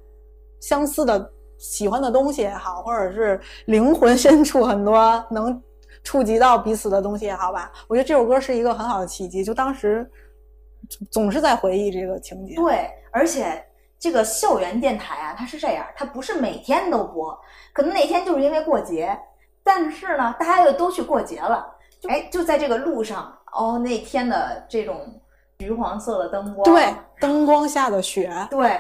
相似的喜欢的东西也好，或者是灵魂 深处很多能触及到彼此的东西也好吧，我觉得这首歌是一个很好的契机。就当时总是在回忆这个情节，对，而且。这个校园电台啊，它是这样，它不是每天都播，可能那天就是因为过节，但是呢，大家又都去过节了，哎，就在这个路上，哦，那天的这种橘黄色的灯光，对，灯光下的雪，对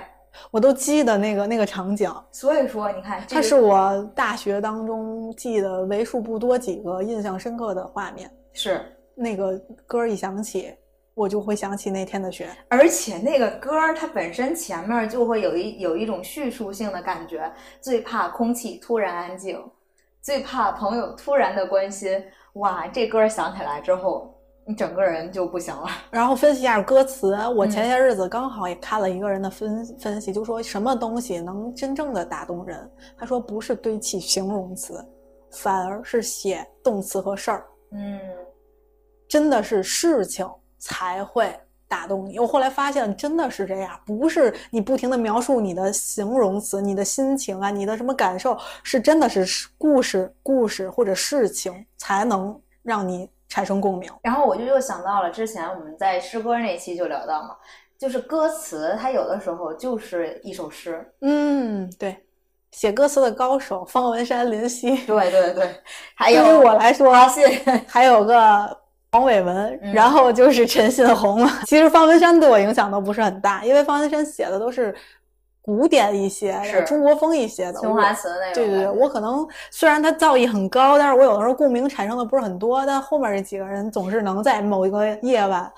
我都记得那个那个场景。所以说，你看，它是我大学当中记得为数不多几个印象深刻的画面，是那个歌一响起。我就会想起那天的雪，而且那个歌儿它本身前面就会有一有一种叙述性的感觉，最怕空气突然安静，最怕朋友突然的关心。哇，这歌响起来之后，你整个人就不行了。然后分析一下歌词，我前些日子刚好也看了一个人的分分析，就说什么东西能真正的打动人？他说不是堆砌形容词，反而是写动词和事儿。嗯，真的是事情。才会打动你。我后来发现真的是这样，不是你不停的描述你的形容词、你的心情啊、你的什么感受，是真的是故事、故事或者事情才能让你产生共鸣。然后我就又想到了之前我们在诗歌那期就聊到嘛，就是歌词它有的时候就是一首诗。嗯，对，写歌词的高手方文山、林夕。对对对，还有对于我来说，阿信，还有个。黄伟文，然后就是陈信宏了。其实方文山对我影响都不是很大，因为方文山写的都是古典一些、中国风一些的青花瓷那个。对对对，我可能虽然他造诣很高，但是我有的时候共鸣产生的不是很多。但后面这几个人总是能在某一个夜晚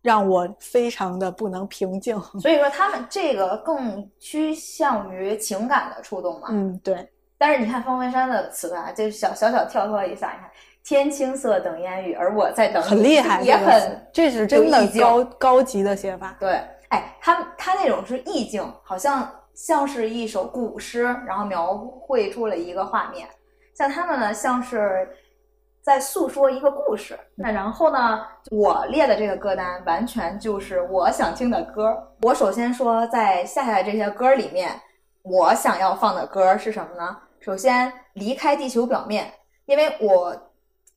让我非常的不能平静。所以说他们这个更趋向于情感的触动嘛。嗯，对。但是你看方文山的词啊，就是小小小跳脱一下，你看。天青色等烟雨，而我在等你。很厉害，也很，这是真的高高级的写法。对，哎，他他那种是意境，好像像是一首古诗，然后描绘出了一个画面。像他们呢，像是在诉说一个故事。那然后呢，我列的这个歌单完全就是我想听的歌。我首先说，在下下来这些歌里面，我想要放的歌是什么呢？首先，《离开地球表面》，因为我。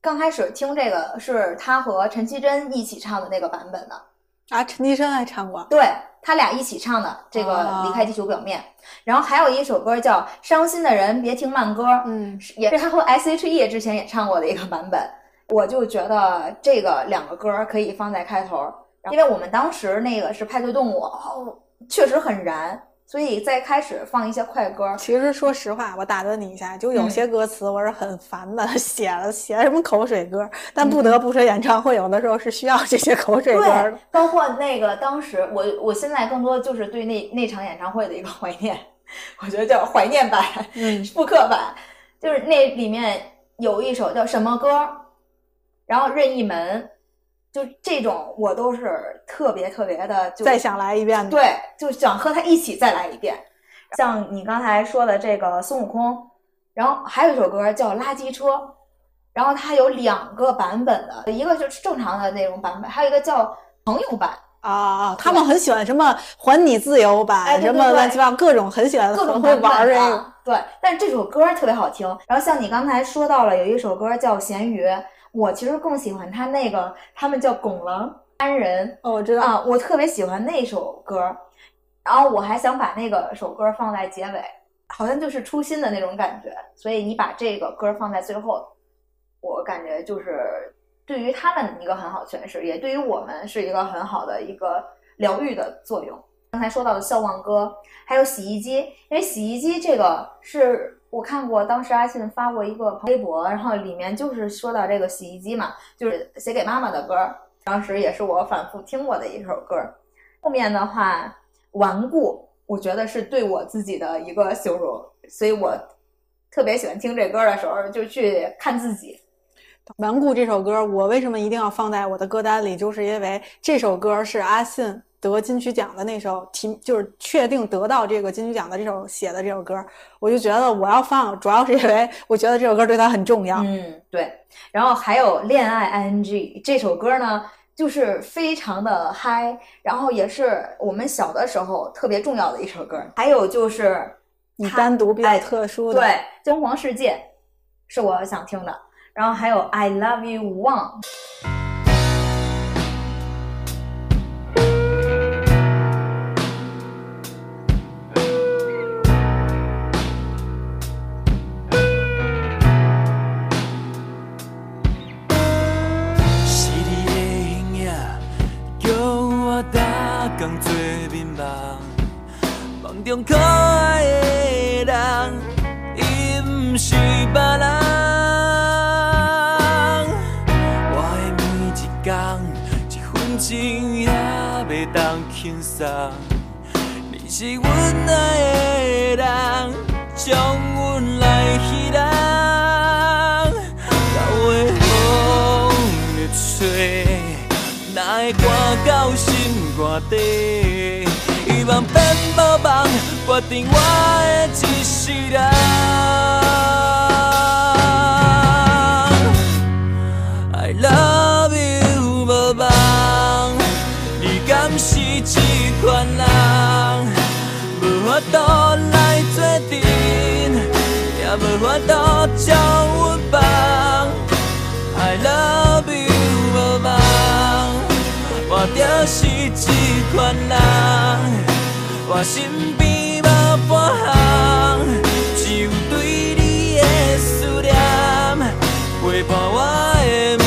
刚开始听这个是他和陈绮贞一起唱的那个版本的啊，陈绮贞还唱过，对他俩一起唱的这个《离开地球表面》，然后还有一首歌叫《伤心的人别听慢歌》，嗯，也是他和 S.H.E 之前也唱过的一个版本。我就觉得这个两个歌可以放在开头，因为我们当时那个是派对动物，哦确实很燃。所以在开始放一些快歌。其实说实话，我打断你一下，就有些歌词我是很烦的，写了写什么口水歌。但不得不说，演唱会有的时候是需要这些口水歌的。包括那个当时，我我现在更多就是对那那场演唱会的一个怀念，我觉得叫怀念版，嗯，复刻版，就是那里面有一首叫什么歌，然后任意门。就这种，我都是特别特别的，就再想来一遍。对，就想和他一起再来一遍。像你刚才说的这个孙悟空，然后还有一首歌叫《垃圾车》，然后它有两个版本的，一个就是正常的那种版本，还有一个叫朋友版。啊，他们很喜欢什么还你自由版，什么乱七八糟各种很喜欢，各种会玩这个。对，但是这首歌特别好听。然后像你刚才说到了，有一首歌叫《咸鱼》，我其实更喜欢他那个，他们叫拱狼安人。哦，我知道啊，我特别喜欢那首歌。然后我还想把那个首歌放在结尾，好像就是初心的那种感觉。所以你把这个歌放在最后，我感觉就是对于他们一个很好诠释，也对于我们是一个很好的一个疗愈的作用。刚才说到的笑忘歌，还有洗衣机，因为洗衣机这个是我看过，当时阿信发过一个微博，然后里面就是说到这个洗衣机嘛，就是写给妈妈的歌，当时也是我反复听过的一首歌。后面的话，顽固，我觉得是对我自己的一个形容，所以我特别喜欢听这歌的时候就去看自己。顽固这首歌，我为什么一定要放在我的歌单里？就是因为这首歌是阿信。得金曲奖的那首提就是确定得到这个金曲奖的这首写的这首歌，我就觉得我要放，主要是因为我觉得这首歌对他很重要。嗯，对。然后还有恋爱 ing 这首歌呢，就是非常的嗨，然后也是我们小的时候特别重要的一首歌。还有就是你单独比较特殊的，对，金黄世界是我想听的。然后还有 I love you one。是阮爱的人，将阮来稀人。到尾风的吹，哪会寒到心肝底？希望变无望，决定我的一世人。也无法度将阮放。I love you 无望，我就是这款人。我身边无半项，只有对你的思念陪伴我的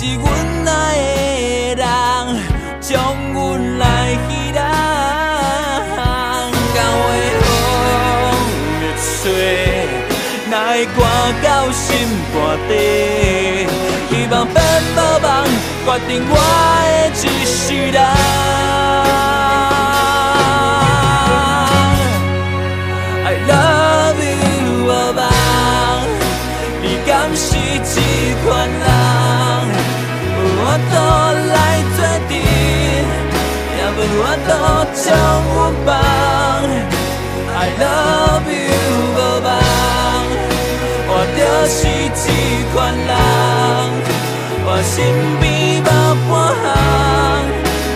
是阮爱的人，将阮来稀人。到尾风的吹，哪会寒到心肝底？希望变无梦，决定我的一世人。都来决定，也无法度将我放。I love you，无梦，我就是这款人，我身边无半项，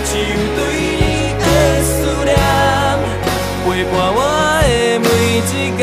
只有对你的思念陪伴我的每一天。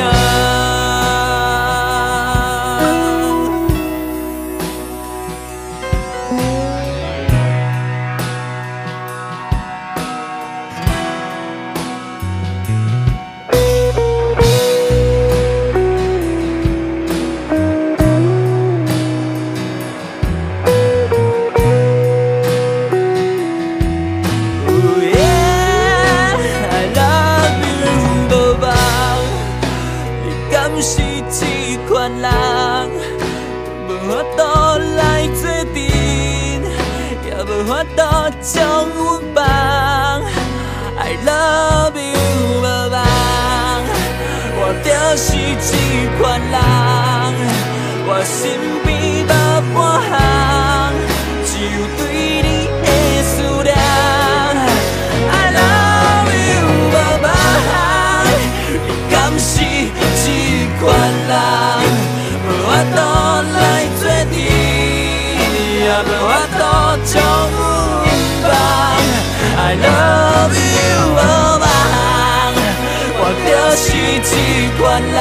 人，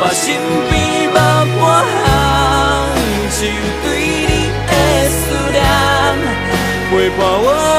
我身边无半项，只有对你的思念陪伴我。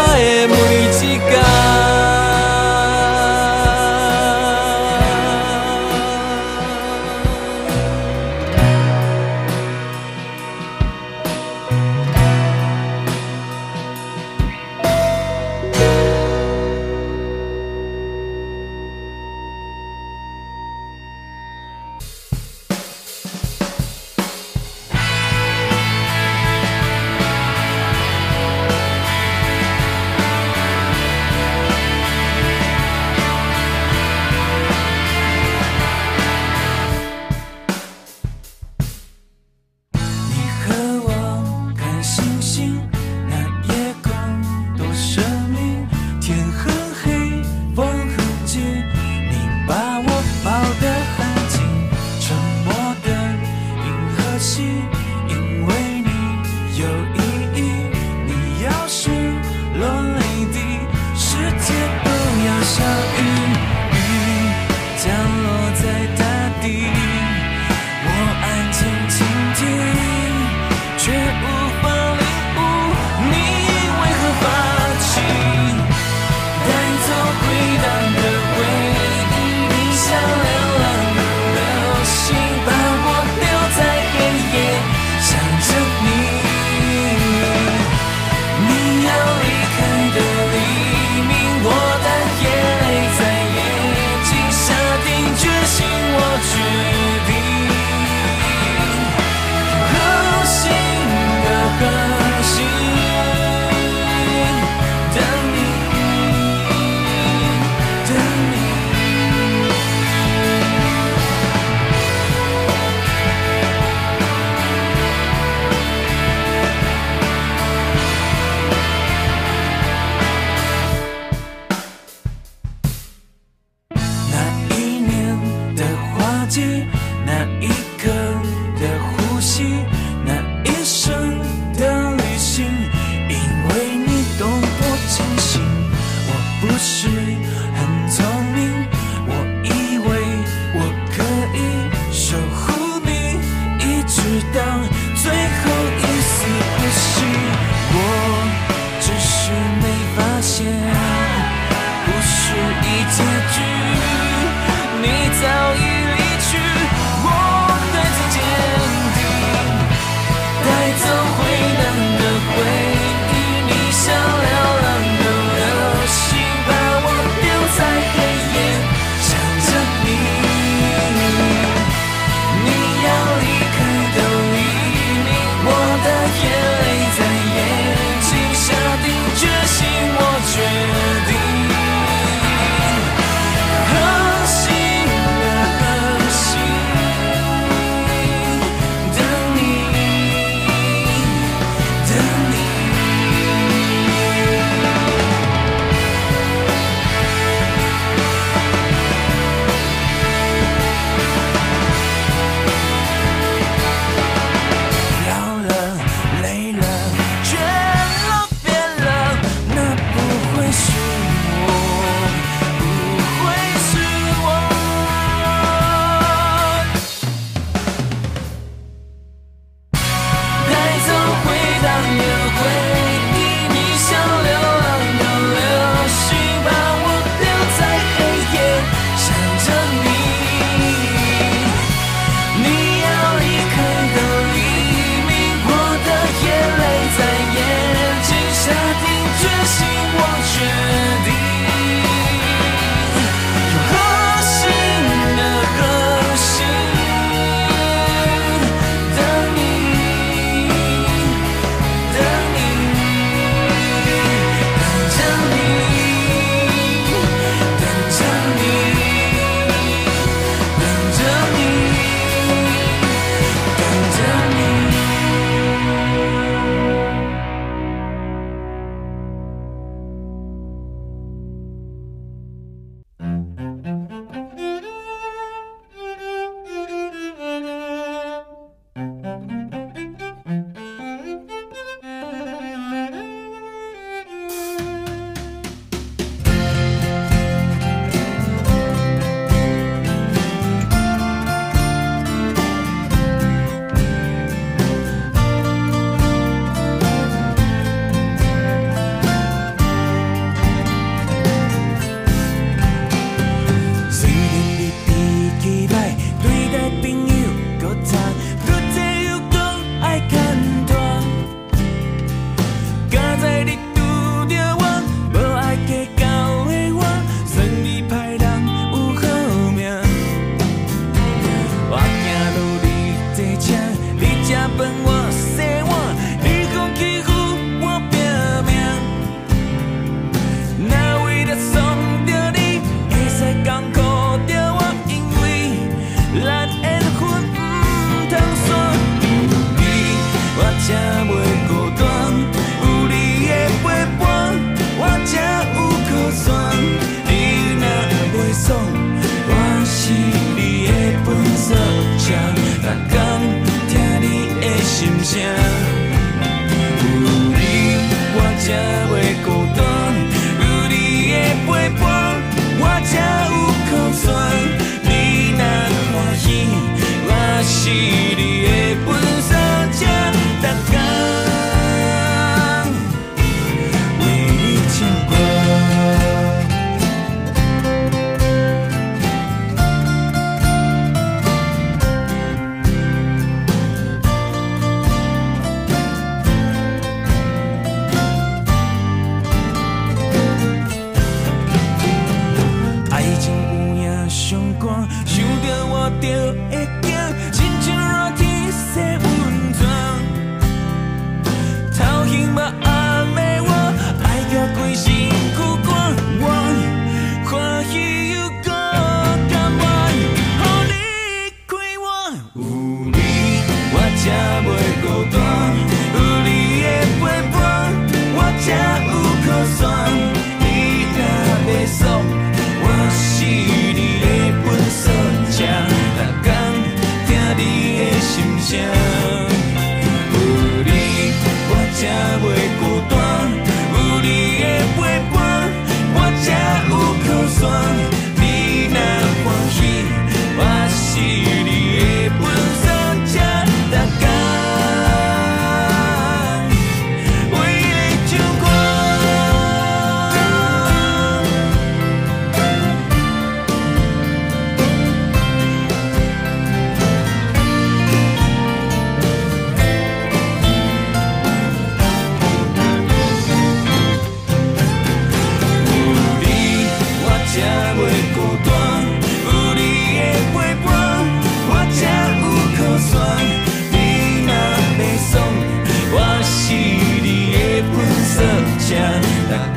车，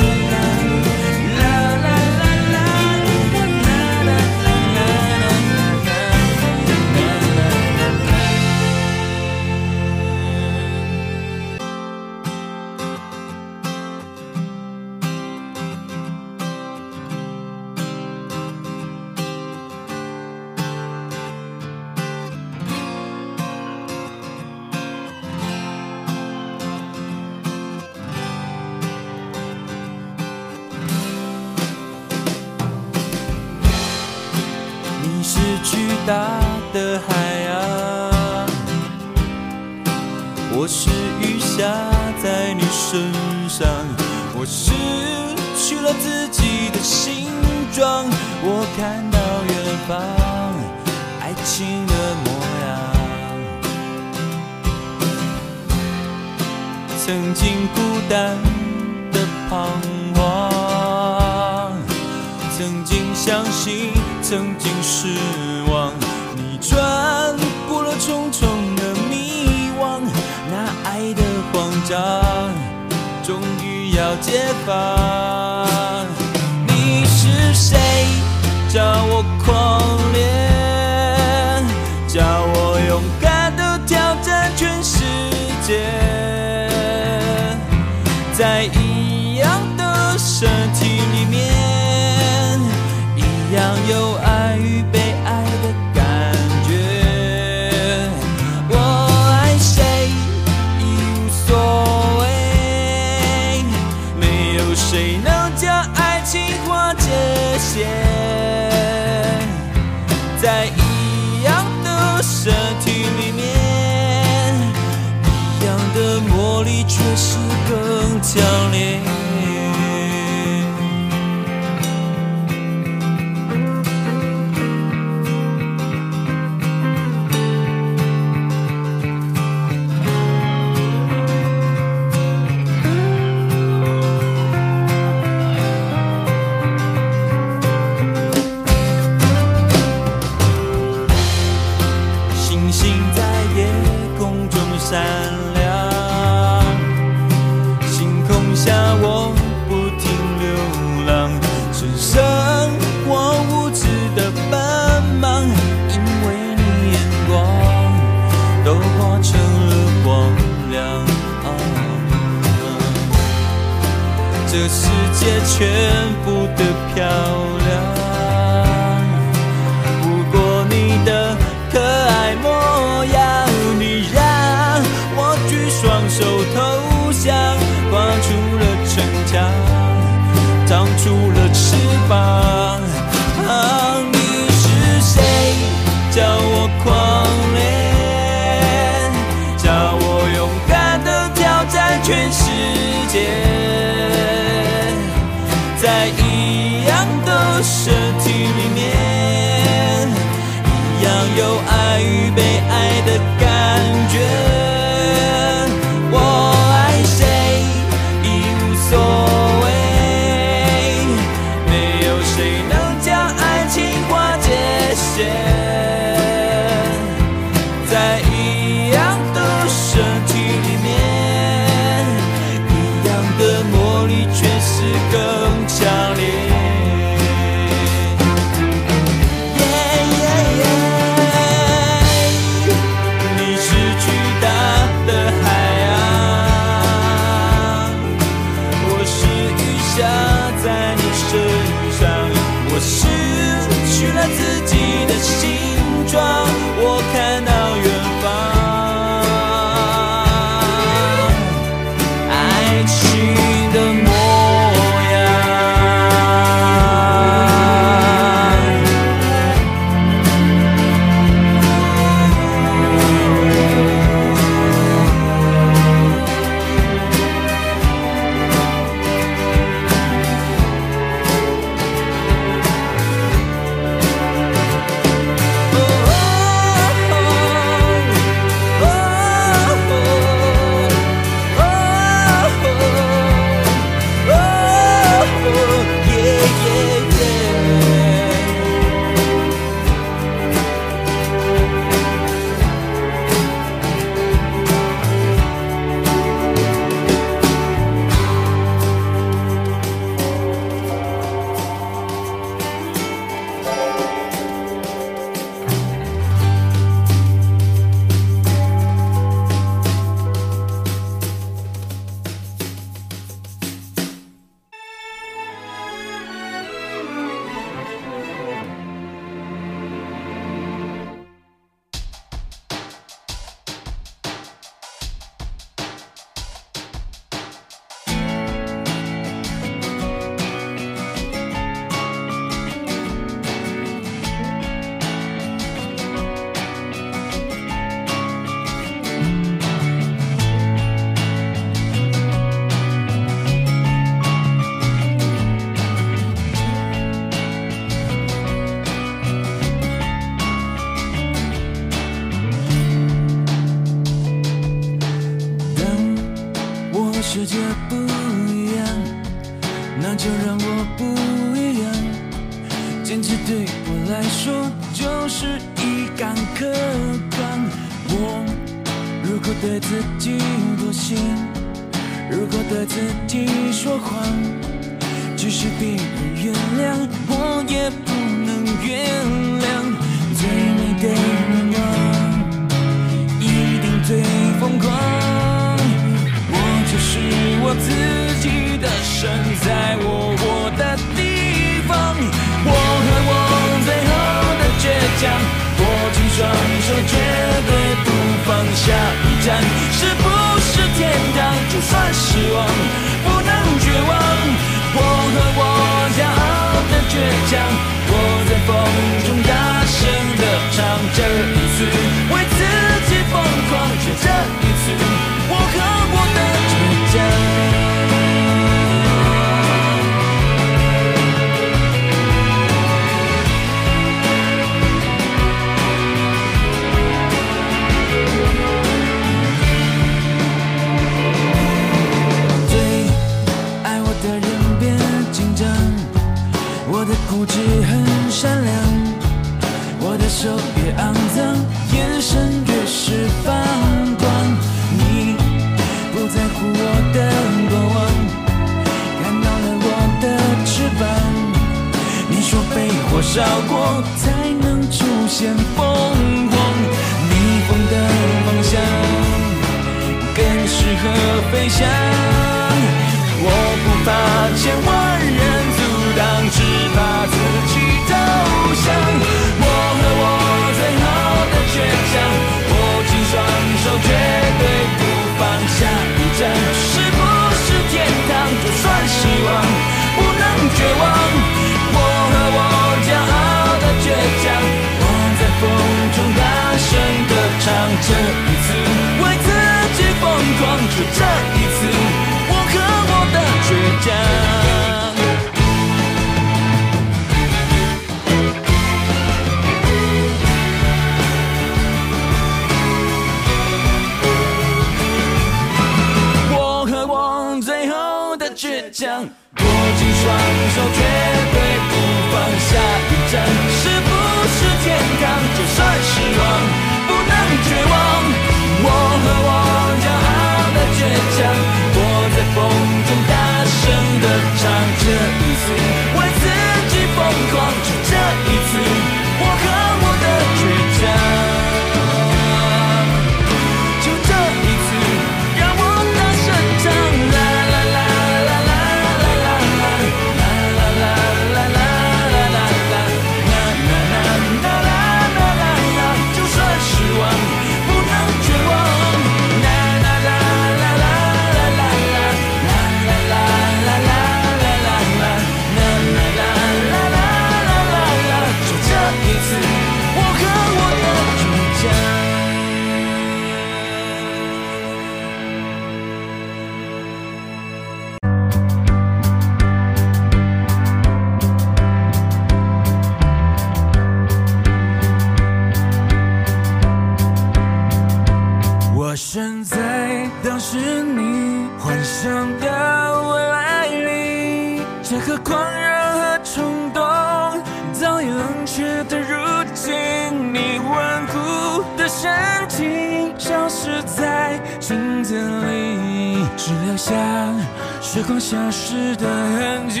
时光消失的痕迹，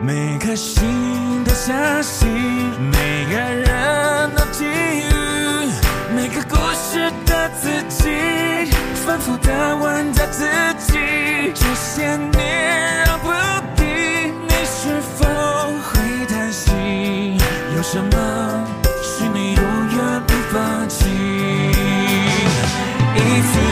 每颗心都相信，每个人的际遇，每个故事的自己，反复的问着自己，这些年让不平，你是否会叹息？有什么是你永远不放弃？一次。